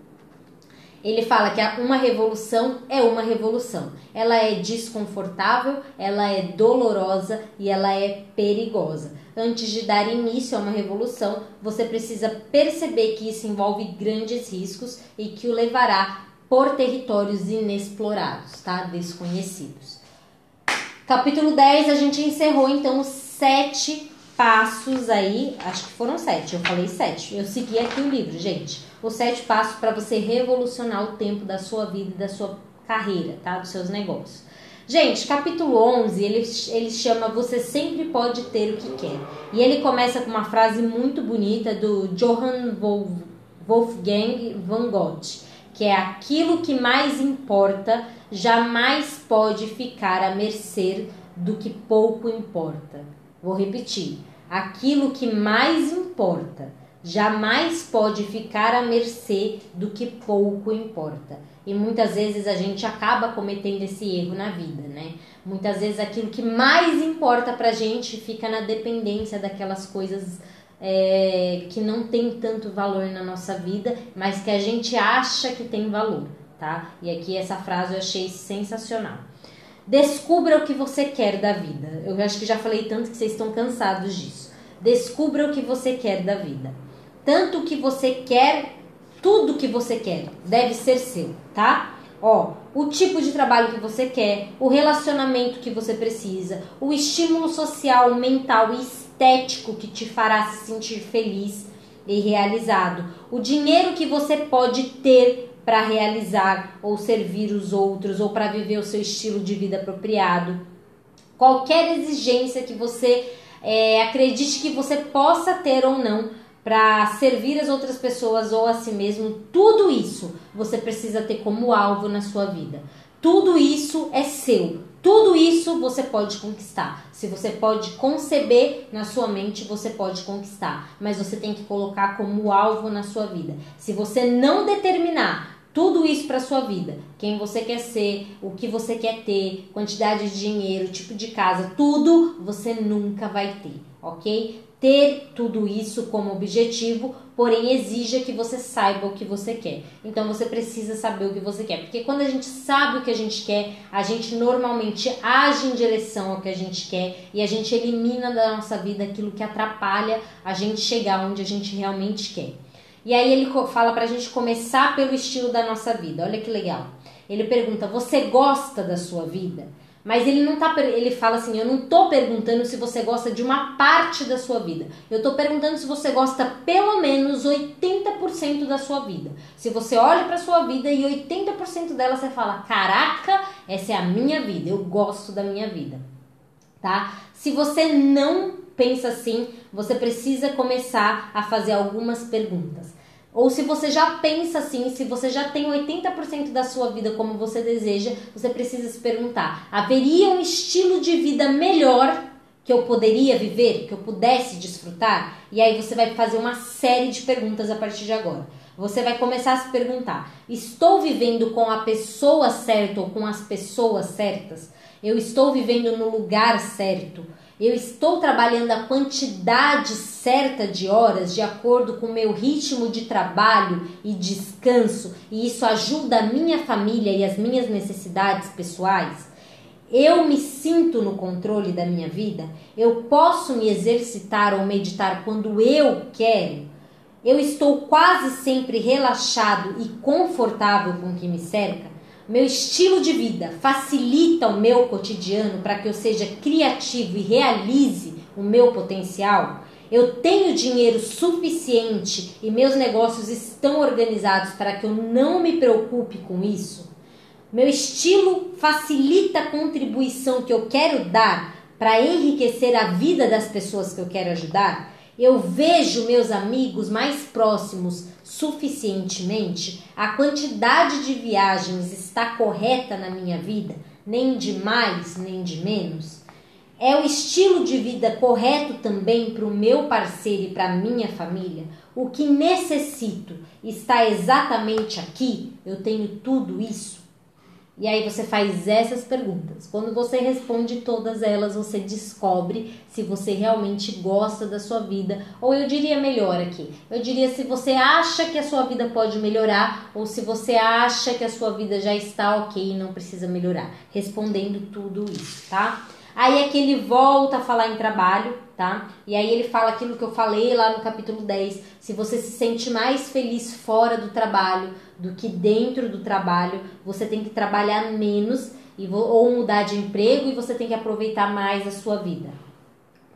Ele fala que uma revolução é uma revolução. Ela é desconfortável, ela é dolorosa e ela é perigosa. Antes de dar início a uma revolução, você precisa perceber que isso envolve grandes riscos e que o levará por territórios inexplorados, tá? Desconhecidos. Capítulo 10, a gente encerrou então os sete passos aí, acho que foram sete, eu falei sete. Eu segui aqui o livro, gente os sete passos para você revolucionar o tempo da sua vida e da sua carreira, tá? Dos seus negócios. Gente, capítulo 11, ele, ele chama Você Sempre Pode Ter o que Quer. E ele começa com uma frase muito bonita do Johann Wolfgang von Gogh, que é aquilo que mais importa jamais pode ficar à mercê do que pouco importa. Vou repetir. Aquilo que mais importa jamais pode ficar à mercê do que pouco importa. E muitas vezes a gente acaba cometendo esse erro na vida, né? Muitas vezes aquilo que mais importa pra gente fica na dependência daquelas coisas é, que não tem tanto valor na nossa vida, mas que a gente acha que tem valor, tá? E aqui essa frase eu achei sensacional. Descubra o que você quer da vida. Eu acho que já falei tanto que vocês estão cansados disso. Descubra o que você quer da vida tanto que você quer, tudo que você quer deve ser seu, tá? Ó, o tipo de trabalho que você quer, o relacionamento que você precisa, o estímulo social, mental e estético que te fará se sentir feliz e realizado, o dinheiro que você pode ter para realizar ou servir os outros ou para viver o seu estilo de vida apropriado, qualquer exigência que você é, acredite que você possa ter ou não para servir as outras pessoas ou a si mesmo, tudo isso você precisa ter como alvo na sua vida. Tudo isso é seu. Tudo isso você pode conquistar. Se você pode conceber na sua mente, você pode conquistar. Mas você tem que colocar como alvo na sua vida. Se você não determinar tudo isso para sua vida, quem você quer ser, o que você quer ter, quantidade de dinheiro, tipo de casa, tudo você nunca vai ter, ok? Ter tudo isso como objetivo, porém exija que você saiba o que você quer. Então você precisa saber o que você quer, porque quando a gente sabe o que a gente quer, a gente normalmente age em direção ao que a gente quer e a gente elimina da nossa vida aquilo que atrapalha a gente chegar onde a gente realmente quer. E aí ele fala pra gente começar pelo estilo da nossa vida. Olha que legal. Ele pergunta: "Você gosta da sua vida?" Mas ele não tá. Ele fala assim: eu não tô perguntando se você gosta de uma parte da sua vida. Eu tô perguntando se você gosta pelo menos 80% da sua vida. Se você olha pra sua vida e 80% dela você fala: caraca, essa é a minha vida, eu gosto da minha vida. Tá? Se você não pensa assim, você precisa começar a fazer algumas perguntas. Ou se você já pensa assim, se você já tem 80% da sua vida como você deseja, você precisa se perguntar: haveria um estilo de vida melhor que eu poderia viver, que eu pudesse desfrutar? E aí você vai fazer uma série de perguntas a partir de agora. Você vai começar a se perguntar: estou vivendo com a pessoa certa ou com as pessoas certas? Eu estou vivendo no lugar certo? Eu estou trabalhando a quantidade certa de horas de acordo com o meu ritmo de trabalho e descanso, e isso ajuda a minha família e as minhas necessidades pessoais? Eu me sinto no controle da minha vida? Eu posso me exercitar ou meditar quando eu quero? Eu estou quase sempre relaxado e confortável com o que me cerca? Meu estilo de vida facilita o meu cotidiano para que eu seja criativo e realize o meu potencial? Eu tenho dinheiro suficiente e meus negócios estão organizados para que eu não me preocupe com isso? Meu estilo facilita a contribuição que eu quero dar para enriquecer a vida das pessoas que eu quero ajudar? Eu vejo meus amigos mais próximos suficientemente? A quantidade de viagens está correta na minha vida? Nem de mais, nem de menos? É o estilo de vida correto também para o meu parceiro e para a minha família? O que necessito está exatamente aqui? Eu tenho tudo isso? E aí você faz essas perguntas. Quando você responde todas elas, você descobre se você realmente gosta da sua vida, ou eu diria melhor aqui. Eu diria se você acha que a sua vida pode melhorar ou se você acha que a sua vida já está OK e não precisa melhorar. Respondendo tudo isso, tá? Aí é que ele volta a falar em trabalho, tá? E aí ele fala aquilo que eu falei lá no capítulo 10. Se você se sente mais feliz fora do trabalho do que dentro do trabalho, você tem que trabalhar menos e ou mudar de emprego e você tem que aproveitar mais a sua vida,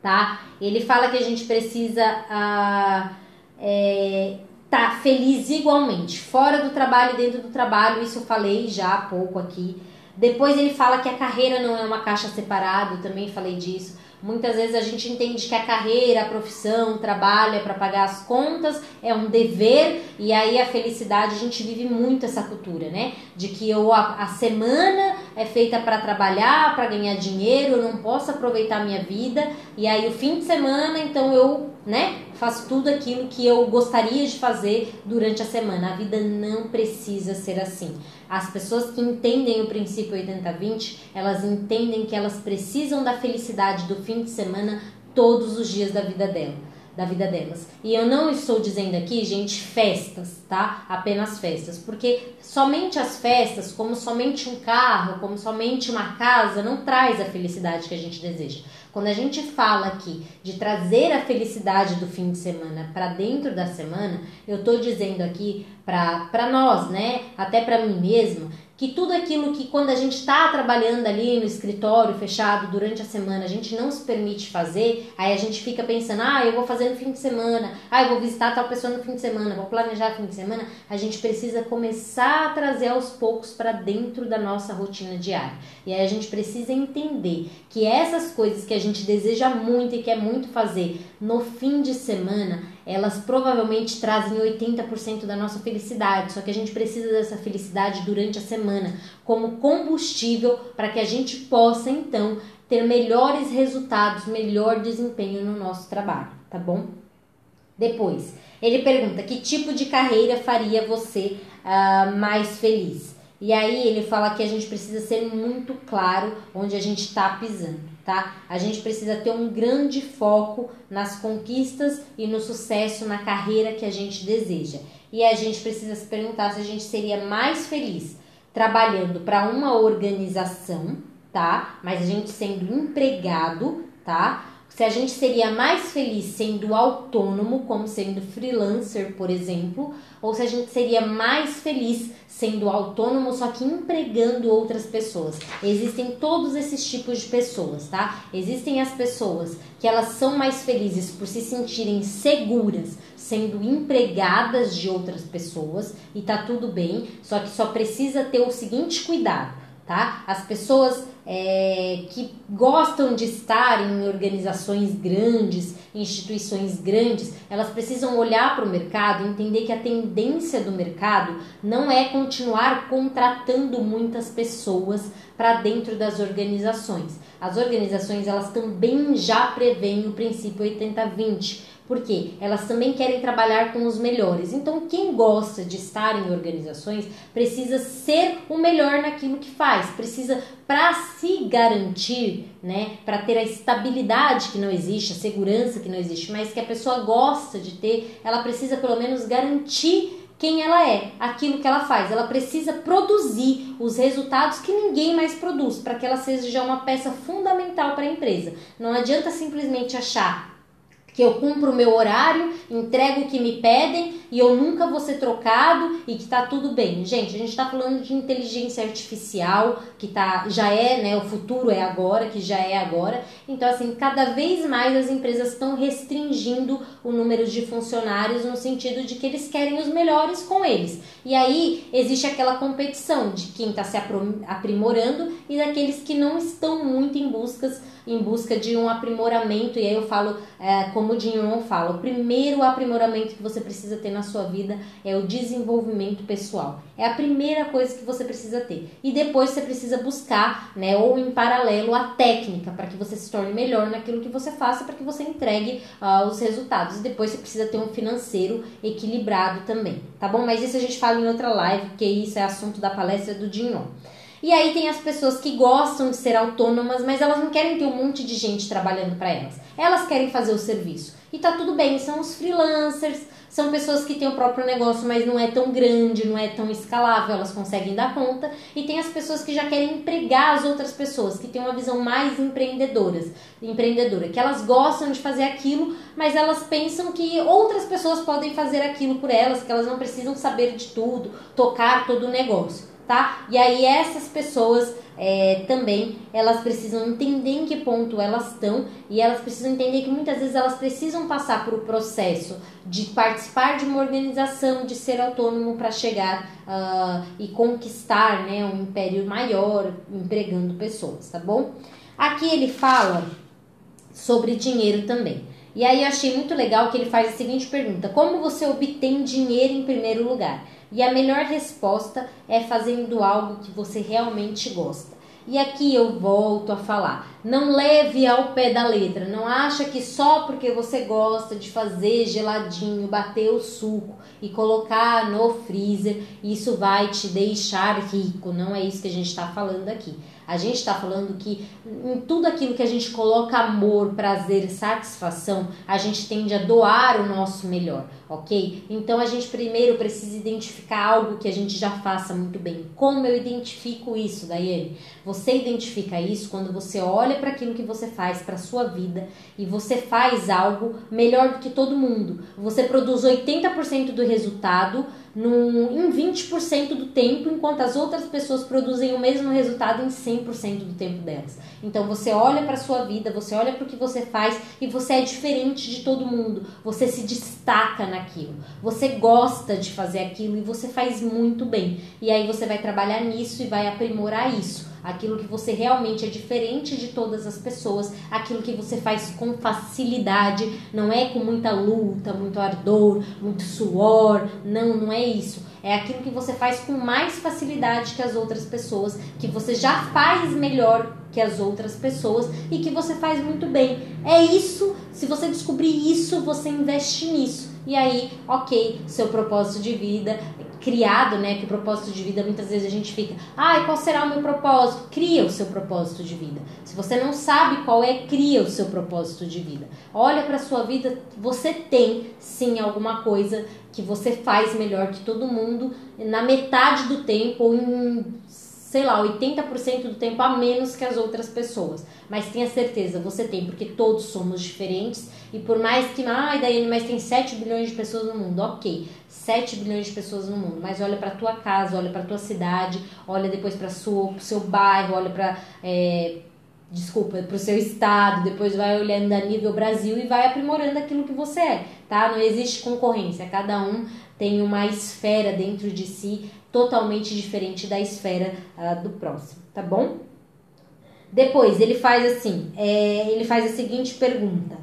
tá? Ele fala que a gente precisa ah, é, tá feliz igualmente, fora do trabalho e dentro do trabalho, isso eu falei já há pouco aqui. Depois ele fala que a carreira não é uma caixa separada, eu também falei disso. Muitas vezes a gente entende que a carreira, a profissão, o trabalho é para pagar as contas, é um dever, e aí a felicidade, a gente vive muito essa cultura, né? De que eu, a, a semana é feita para trabalhar, para ganhar dinheiro, eu não posso aproveitar a minha vida, e aí o fim de semana, então eu, né, faço tudo aquilo que eu gostaria de fazer durante a semana. A vida não precisa ser assim. As pessoas que entendem o princípio 80-20, elas entendem que elas precisam da felicidade do fim de semana todos os dias da vida dela da vida delas. E eu não estou dizendo aqui, gente, festas, tá? Apenas festas, porque somente as festas, como somente um carro, como somente uma casa, não traz a felicidade que a gente deseja. Quando a gente fala aqui de trazer a felicidade do fim de semana para dentro da semana, eu tô dizendo aqui para nós, né? Até para mim mesma, que tudo aquilo que quando a gente está trabalhando ali no escritório fechado durante a semana, a gente não se permite fazer, aí a gente fica pensando, ah, eu vou fazer no fim de semana, ah, eu vou visitar tal pessoa no fim de semana, vou planejar fim de semana, a gente precisa começar a trazer aos poucos para dentro da nossa rotina diária. E aí a gente precisa entender que essas coisas que a gente deseja muito e quer muito fazer no fim de semana, elas provavelmente trazem 80% da nossa felicidade, só que a gente precisa dessa felicidade durante a semana como combustível para que a gente possa então ter melhores resultados, melhor desempenho no nosso trabalho, tá bom? Depois, ele pergunta que tipo de carreira faria você uh, mais feliz? E aí ele fala que a gente precisa ser muito claro onde a gente está pisando, tá? A gente precisa ter um grande foco nas conquistas e no sucesso na carreira que a gente deseja. E a gente precisa se perguntar se a gente seria mais feliz trabalhando para uma organização, tá? Mas a gente sendo empregado, tá? Se a gente seria mais feliz sendo autônomo, como sendo freelancer, por exemplo, ou se a gente seria mais feliz sendo autônomo, só que empregando outras pessoas. Existem todos esses tipos de pessoas, tá? Existem as pessoas que elas são mais felizes por se sentirem seguras sendo empregadas de outras pessoas e tá tudo bem, só que só precisa ter o seguinte cuidado tá? As pessoas é, que gostam de estar em organizações grandes, instituições grandes, elas precisam olhar para o mercado entender que a tendência do mercado não é continuar contratando muitas pessoas para dentro das organizações. As organizações elas também já preveem o princípio 80-20 porque elas também querem trabalhar com os melhores. Então, quem gosta de estar em organizações precisa ser o melhor naquilo que faz, precisa para se garantir, né, para ter a estabilidade que não existe, a segurança que não existe, mas que a pessoa gosta de ter, ela precisa pelo menos garantir quem ela é, aquilo que ela faz. Ela precisa produzir os resultados que ninguém mais produz, para que ela seja uma peça fundamental para a empresa. Não adianta simplesmente achar que eu cumpro o meu horário, entrego o que me pedem e eu nunca vou ser trocado e que tá tudo bem. Gente, a gente tá falando de inteligência artificial, que tá já é, né, o futuro é agora, que já é agora. Então assim, cada vez mais as empresas estão restringindo o número de funcionários no sentido de que eles querem os melhores com eles. E aí existe aquela competição de quem está se aprimorando e daqueles que não estão muito em buscas em busca de um aprimoramento, e aí eu falo, é, como o Dinho fala, o primeiro aprimoramento que você precisa ter na sua vida é o desenvolvimento pessoal. É a primeira coisa que você precisa ter. E depois você precisa buscar, né, ou em paralelo, a técnica para que você se torne melhor naquilo que você faça, para que você entregue uh, os resultados. E depois você precisa ter um financeiro equilibrado também, tá bom? Mas isso a gente fala em outra live, porque isso é assunto da palestra do Dinho. E aí tem as pessoas que gostam de ser autônomas, mas elas não querem ter um monte de gente trabalhando para elas. Elas querem fazer o serviço. E tá tudo bem, são os freelancers, são pessoas que têm o próprio negócio, mas não é tão grande, não é tão escalável, elas conseguem dar conta. E tem as pessoas que já querem empregar as outras pessoas, que têm uma visão mais empreendedoras, empreendedora, que elas gostam de fazer aquilo, mas elas pensam que outras pessoas podem fazer aquilo por elas, que elas não precisam saber de tudo, tocar todo o negócio tá? E aí essas pessoas é, também elas precisam entender em que ponto elas estão e elas precisam entender que muitas vezes elas precisam passar por o processo de participar de uma organização, de ser autônomo para chegar uh, e conquistar né, um império maior empregando pessoas, tá bom? Aqui ele fala sobre dinheiro também. E aí eu achei muito legal que ele faz a seguinte pergunta: Como você obtém dinheiro em primeiro lugar? E a melhor resposta é fazendo algo que você realmente gosta. E aqui eu volto a falar, não leve ao pé da letra, não acha que só porque você gosta de fazer geladinho, bater o suco e colocar no freezer, isso vai te deixar rico, não é isso que a gente está falando aqui. A gente está falando que em tudo aquilo que a gente coloca amor, prazer, satisfação, a gente tende a doar o nosso melhor, ok? Então a gente primeiro precisa identificar algo que a gente já faça muito bem. Como eu identifico isso, Daiane? Você identifica isso quando você olha para aquilo que você faz para sua vida e você faz algo melhor do que todo mundo. Você produz 80% do resultado no, em 20% do tempo, enquanto as outras pessoas produzem o mesmo resultado em 100% do tempo delas. Então você olha para sua vida, você olha para o que você faz e você é diferente de todo mundo. Você se destaca naquilo. Você gosta de fazer aquilo e você faz muito bem. E aí você vai trabalhar nisso e vai aprimorar isso aquilo que você realmente é diferente de todas as pessoas, aquilo que você faz com facilidade, não é com muita luta, muito ardor, muito suor, não, não é isso. É aquilo que você faz com mais facilidade que as outras pessoas, que você já faz melhor que as outras pessoas e que você faz muito bem. É isso, se você descobrir isso, você investe nisso. E aí, ok, seu propósito de vida criado, né? Que o propósito de vida muitas vezes a gente fica, ai, ah, qual será o meu propósito? Cria o seu propósito de vida. Se você não sabe qual é, cria o seu propósito de vida. Olha para sua vida, você tem sim alguma coisa que você faz melhor que todo mundo na metade do tempo ou em sei lá, 80% do tempo a menos que as outras pessoas. Mas tenha certeza, você tem, porque todos somos diferentes. E por mais que, ai, Daiane, mas tem 7 bilhões de pessoas no mundo, ok, 7 bilhões de pessoas no mundo, mas olha para tua casa, olha para tua cidade, olha depois para o seu bairro, olha para é, desculpa, para o seu estado, depois vai olhando a nível Brasil e vai aprimorando aquilo que você é, tá? Não existe concorrência, cada um tem uma esfera dentro de si totalmente diferente da esfera uh, do próximo, tá bom? Depois ele faz assim, é, ele faz a seguinte pergunta: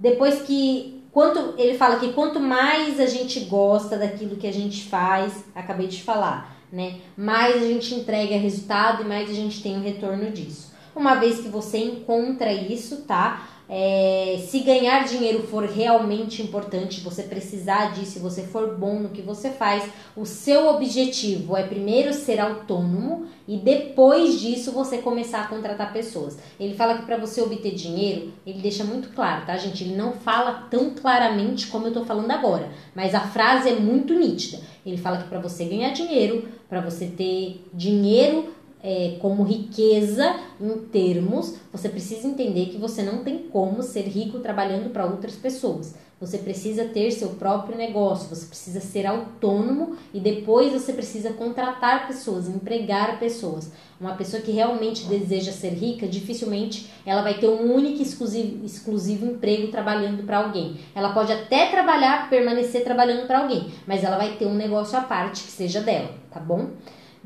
depois que quanto ele fala que quanto mais a gente gosta daquilo que a gente faz, acabei de falar, né? Mais a gente entrega resultado e mais a gente tem o retorno disso. Uma vez que você encontra isso, tá? É, se ganhar dinheiro for realmente importante, você precisar disso, você for bom no que você faz, o seu objetivo é primeiro ser autônomo e depois disso você começar a contratar pessoas. Ele fala que para você obter dinheiro, ele deixa muito claro, tá, gente? Ele não fala tão claramente como eu tô falando agora, mas a frase é muito nítida. Ele fala que para você ganhar dinheiro, para você ter dinheiro é, como riqueza em termos, você precisa entender que você não tem como ser rico trabalhando para outras pessoas. Você precisa ter seu próprio negócio, você precisa ser autônomo e depois você precisa contratar pessoas, empregar pessoas. Uma pessoa que realmente deseja ser rica, dificilmente ela vai ter um único exclusivo, exclusivo emprego trabalhando para alguém. Ela pode até trabalhar, permanecer trabalhando para alguém, mas ela vai ter um negócio à parte que seja dela, tá bom?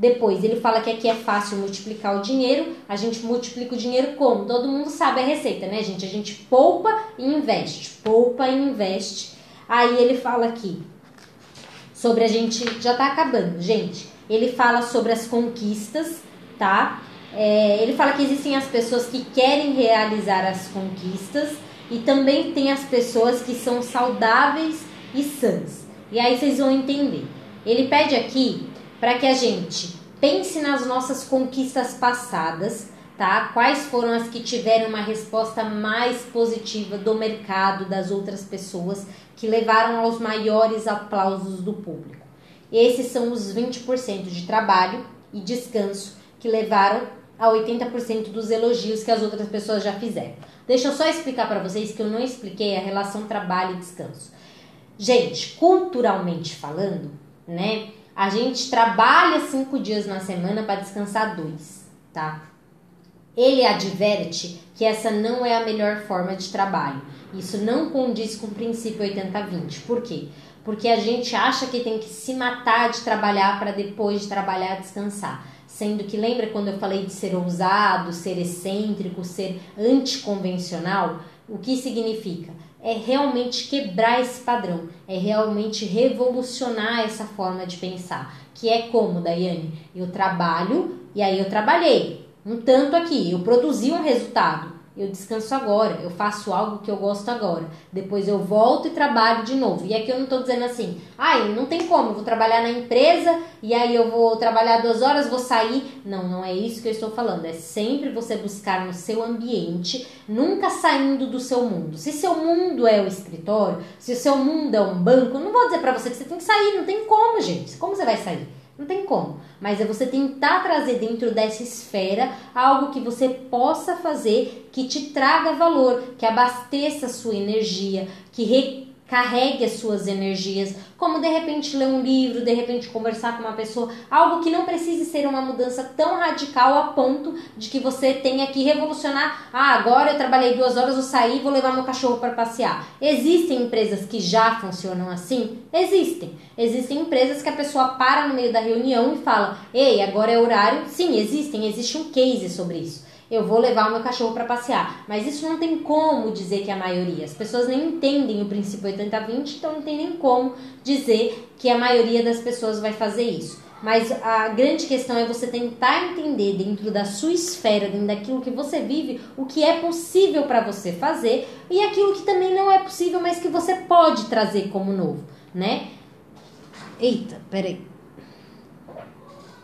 Depois, ele fala que aqui é fácil multiplicar o dinheiro. A gente multiplica o dinheiro como? Todo mundo sabe a receita, né, gente? A gente poupa e investe. Poupa e investe. Aí ele fala aqui sobre a gente. Já tá acabando, gente. Ele fala sobre as conquistas, tá? É, ele fala que existem as pessoas que querem realizar as conquistas e também tem as pessoas que são saudáveis e sãs. E aí vocês vão entender. Ele pede aqui para que a gente pense nas nossas conquistas passadas, tá? Quais foram as que tiveram uma resposta mais positiva do mercado, das outras pessoas, que levaram aos maiores aplausos do público. Esses são os 20% de trabalho e descanso que levaram a 80% dos elogios que as outras pessoas já fizeram. Deixa eu só explicar para vocês que eu não expliquei a relação trabalho e descanso. Gente, culturalmente falando, né? A gente trabalha cinco dias na semana para descansar dois, tá? Ele adverte que essa não é a melhor forma de trabalho. Isso não condiz com o princípio 80-20. Por quê? Porque a gente acha que tem que se matar de trabalhar para depois de trabalhar descansar. Sendo que lembra quando eu falei de ser ousado, ser excêntrico, ser anticonvencional? O que significa? É realmente quebrar esse padrão, é realmente revolucionar essa forma de pensar. Que é como, Daiane? Eu trabalho e aí eu trabalhei um tanto aqui, eu produzi um resultado eu descanso agora, eu faço algo que eu gosto agora. Depois eu volto e trabalho de novo. E aqui eu não estou dizendo assim, ai, não tem como, eu vou trabalhar na empresa e aí eu vou trabalhar duas horas, vou sair. Não, não é isso que eu estou falando. É sempre você buscar no seu ambiente, nunca saindo do seu mundo. Se seu mundo é o escritório, se o seu mundo é um banco, não vou dizer para você que você tem que sair, não tem como, gente. Como você vai sair? Não tem como. Mas é você tentar trazer dentro dessa esfera algo que você possa fazer que te traga valor, que abasteça a sua energia, que carregue as suas energias, como de repente ler um livro, de repente conversar com uma pessoa, algo que não precise ser uma mudança tão radical a ponto de que você tenha que revolucionar. Ah, agora eu trabalhei duas horas, vou sair, vou levar meu cachorro para passear. Existem empresas que já funcionam assim? Existem. Existem empresas que a pessoa para no meio da reunião e fala: Ei, agora é horário. Sim, existem, existe um case sobre isso eu vou levar o meu cachorro para passear. Mas isso não tem como dizer que é a maioria. As pessoas nem entendem o princípio 80-20, então não tem nem como dizer que a maioria das pessoas vai fazer isso. Mas a grande questão é você tentar entender dentro da sua esfera, dentro daquilo que você vive, o que é possível para você fazer e aquilo que também não é possível, mas que você pode trazer como novo, né? Eita, peraí.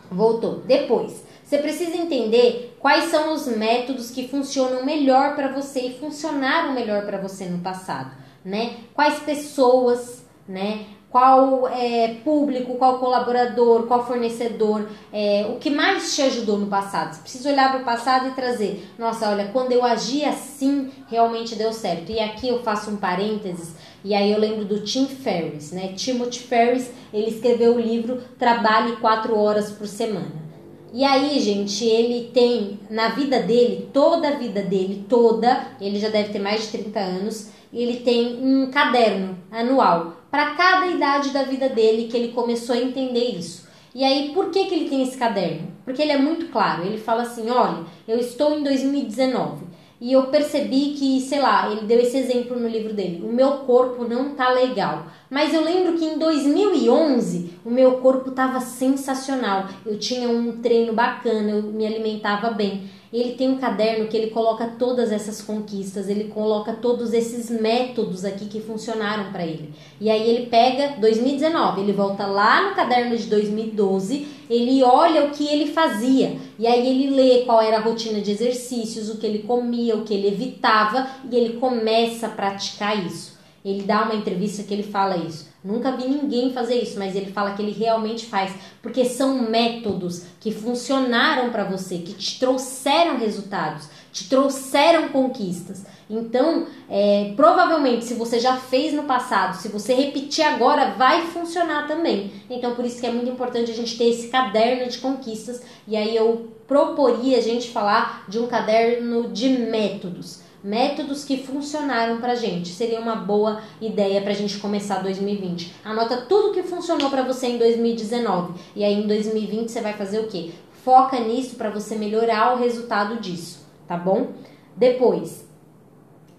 Voltou. Depois, você precisa entender quais são os métodos que funcionam melhor para você e funcionaram melhor para você no passado, né? Quais pessoas, né? Qual é, público, qual colaborador, qual fornecedor, é, o que mais te ajudou no passado. Você precisa olhar para o passado e trazer, nossa, olha, quando eu agi assim, realmente deu certo. E aqui eu faço um parênteses, e aí eu lembro do Tim Ferriss, né? Timothy Ferriss, ele escreveu o livro Trabalhe quatro horas por semana. E aí, gente, ele tem na vida dele, toda a vida dele, toda, ele já deve ter mais de 30 anos, ele tem um caderno anual para cada idade da vida dele que ele começou a entender isso. E aí, por que, que ele tem esse caderno? Porque ele é muito claro. Ele fala assim: olha, eu estou em 2019 e eu percebi que, sei lá, ele deu esse exemplo no livro dele: o meu corpo não tá legal. Mas eu lembro que em 2011 o meu corpo estava sensacional. Eu tinha um treino bacana, eu me alimentava bem. Ele tem um caderno que ele coloca todas essas conquistas, ele coloca todos esses métodos aqui que funcionaram para ele. E aí ele pega 2019, ele volta lá no caderno de 2012, ele olha o que ele fazia. E aí ele lê qual era a rotina de exercícios, o que ele comia, o que ele evitava e ele começa a praticar isso. Ele dá uma entrevista que ele fala isso. Nunca vi ninguém fazer isso, mas ele fala que ele realmente faz, porque são métodos que funcionaram para você, que te trouxeram resultados, te trouxeram conquistas. Então, é, provavelmente, se você já fez no passado, se você repetir agora, vai funcionar também. Então, por isso que é muito importante a gente ter esse caderno de conquistas. E aí eu proporia a gente falar de um caderno de métodos métodos que funcionaram pra gente. Seria uma boa ideia pra gente começar 2020. Anota tudo que funcionou para você em 2019 e aí em 2020 você vai fazer o quê? Foca nisso para você melhorar o resultado disso, tá bom? Depois,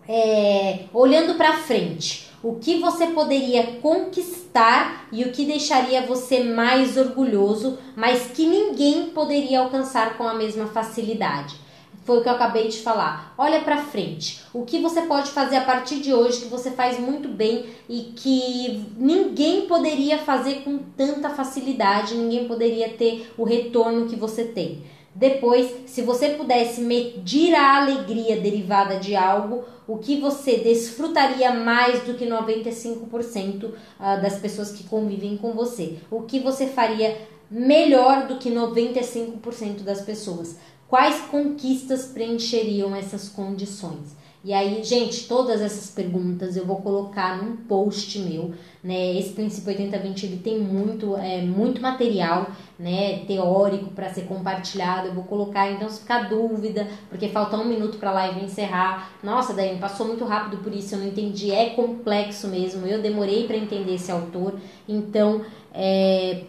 é, olhando para frente, o que você poderia conquistar e o que deixaria você mais orgulhoso, mas que ninguém poderia alcançar com a mesma facilidade. Foi o que eu acabei de falar. Olha para frente. O que você pode fazer a partir de hoje que você faz muito bem e que ninguém poderia fazer com tanta facilidade, ninguém poderia ter o retorno que você tem. Depois, se você pudesse medir a alegria derivada de algo, o que você desfrutaria mais do que 95% ah, das pessoas que convivem com você? O que você faria melhor do que 95% das pessoas? Quais conquistas preencheriam essas condições? E aí, gente, todas essas perguntas eu vou colocar num post meu, né? Esse princípio 80-20 ele tem muito, é, muito material, né, teórico para ser compartilhado. Eu vou colocar, então, se ficar dúvida, porque falta um minuto para a live encerrar. Nossa, daí passou muito rápido por isso, eu não entendi. É complexo mesmo. Eu demorei para entender esse autor. Então, é,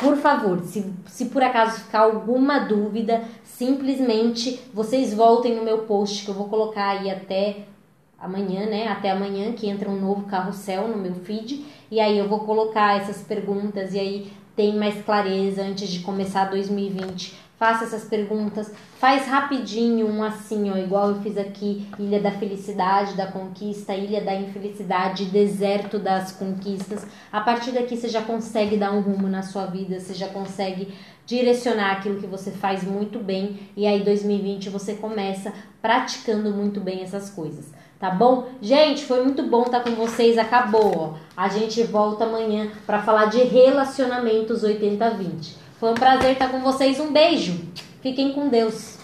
por favor, se, se por acaso ficar alguma dúvida, simplesmente vocês voltem no meu post que eu vou colocar aí até amanhã, né? Até amanhã que entra um novo carrossel no meu feed e aí eu vou colocar essas perguntas e aí tem mais clareza antes de começar 2020 faça essas perguntas, faz rapidinho um assim, ó, igual eu fiz aqui, Ilha da Felicidade, da Conquista, Ilha da Infelicidade, Deserto das Conquistas. A partir daqui você já consegue dar um rumo na sua vida, você já consegue direcionar aquilo que você faz muito bem e aí 2020 você começa praticando muito bem essas coisas. Tá bom? Gente, foi muito bom estar com vocês. Acabou, ó. A gente volta amanhã para falar de relacionamentos 80-20. Foi um prazer estar com vocês. Um beijo. Fiquem com Deus.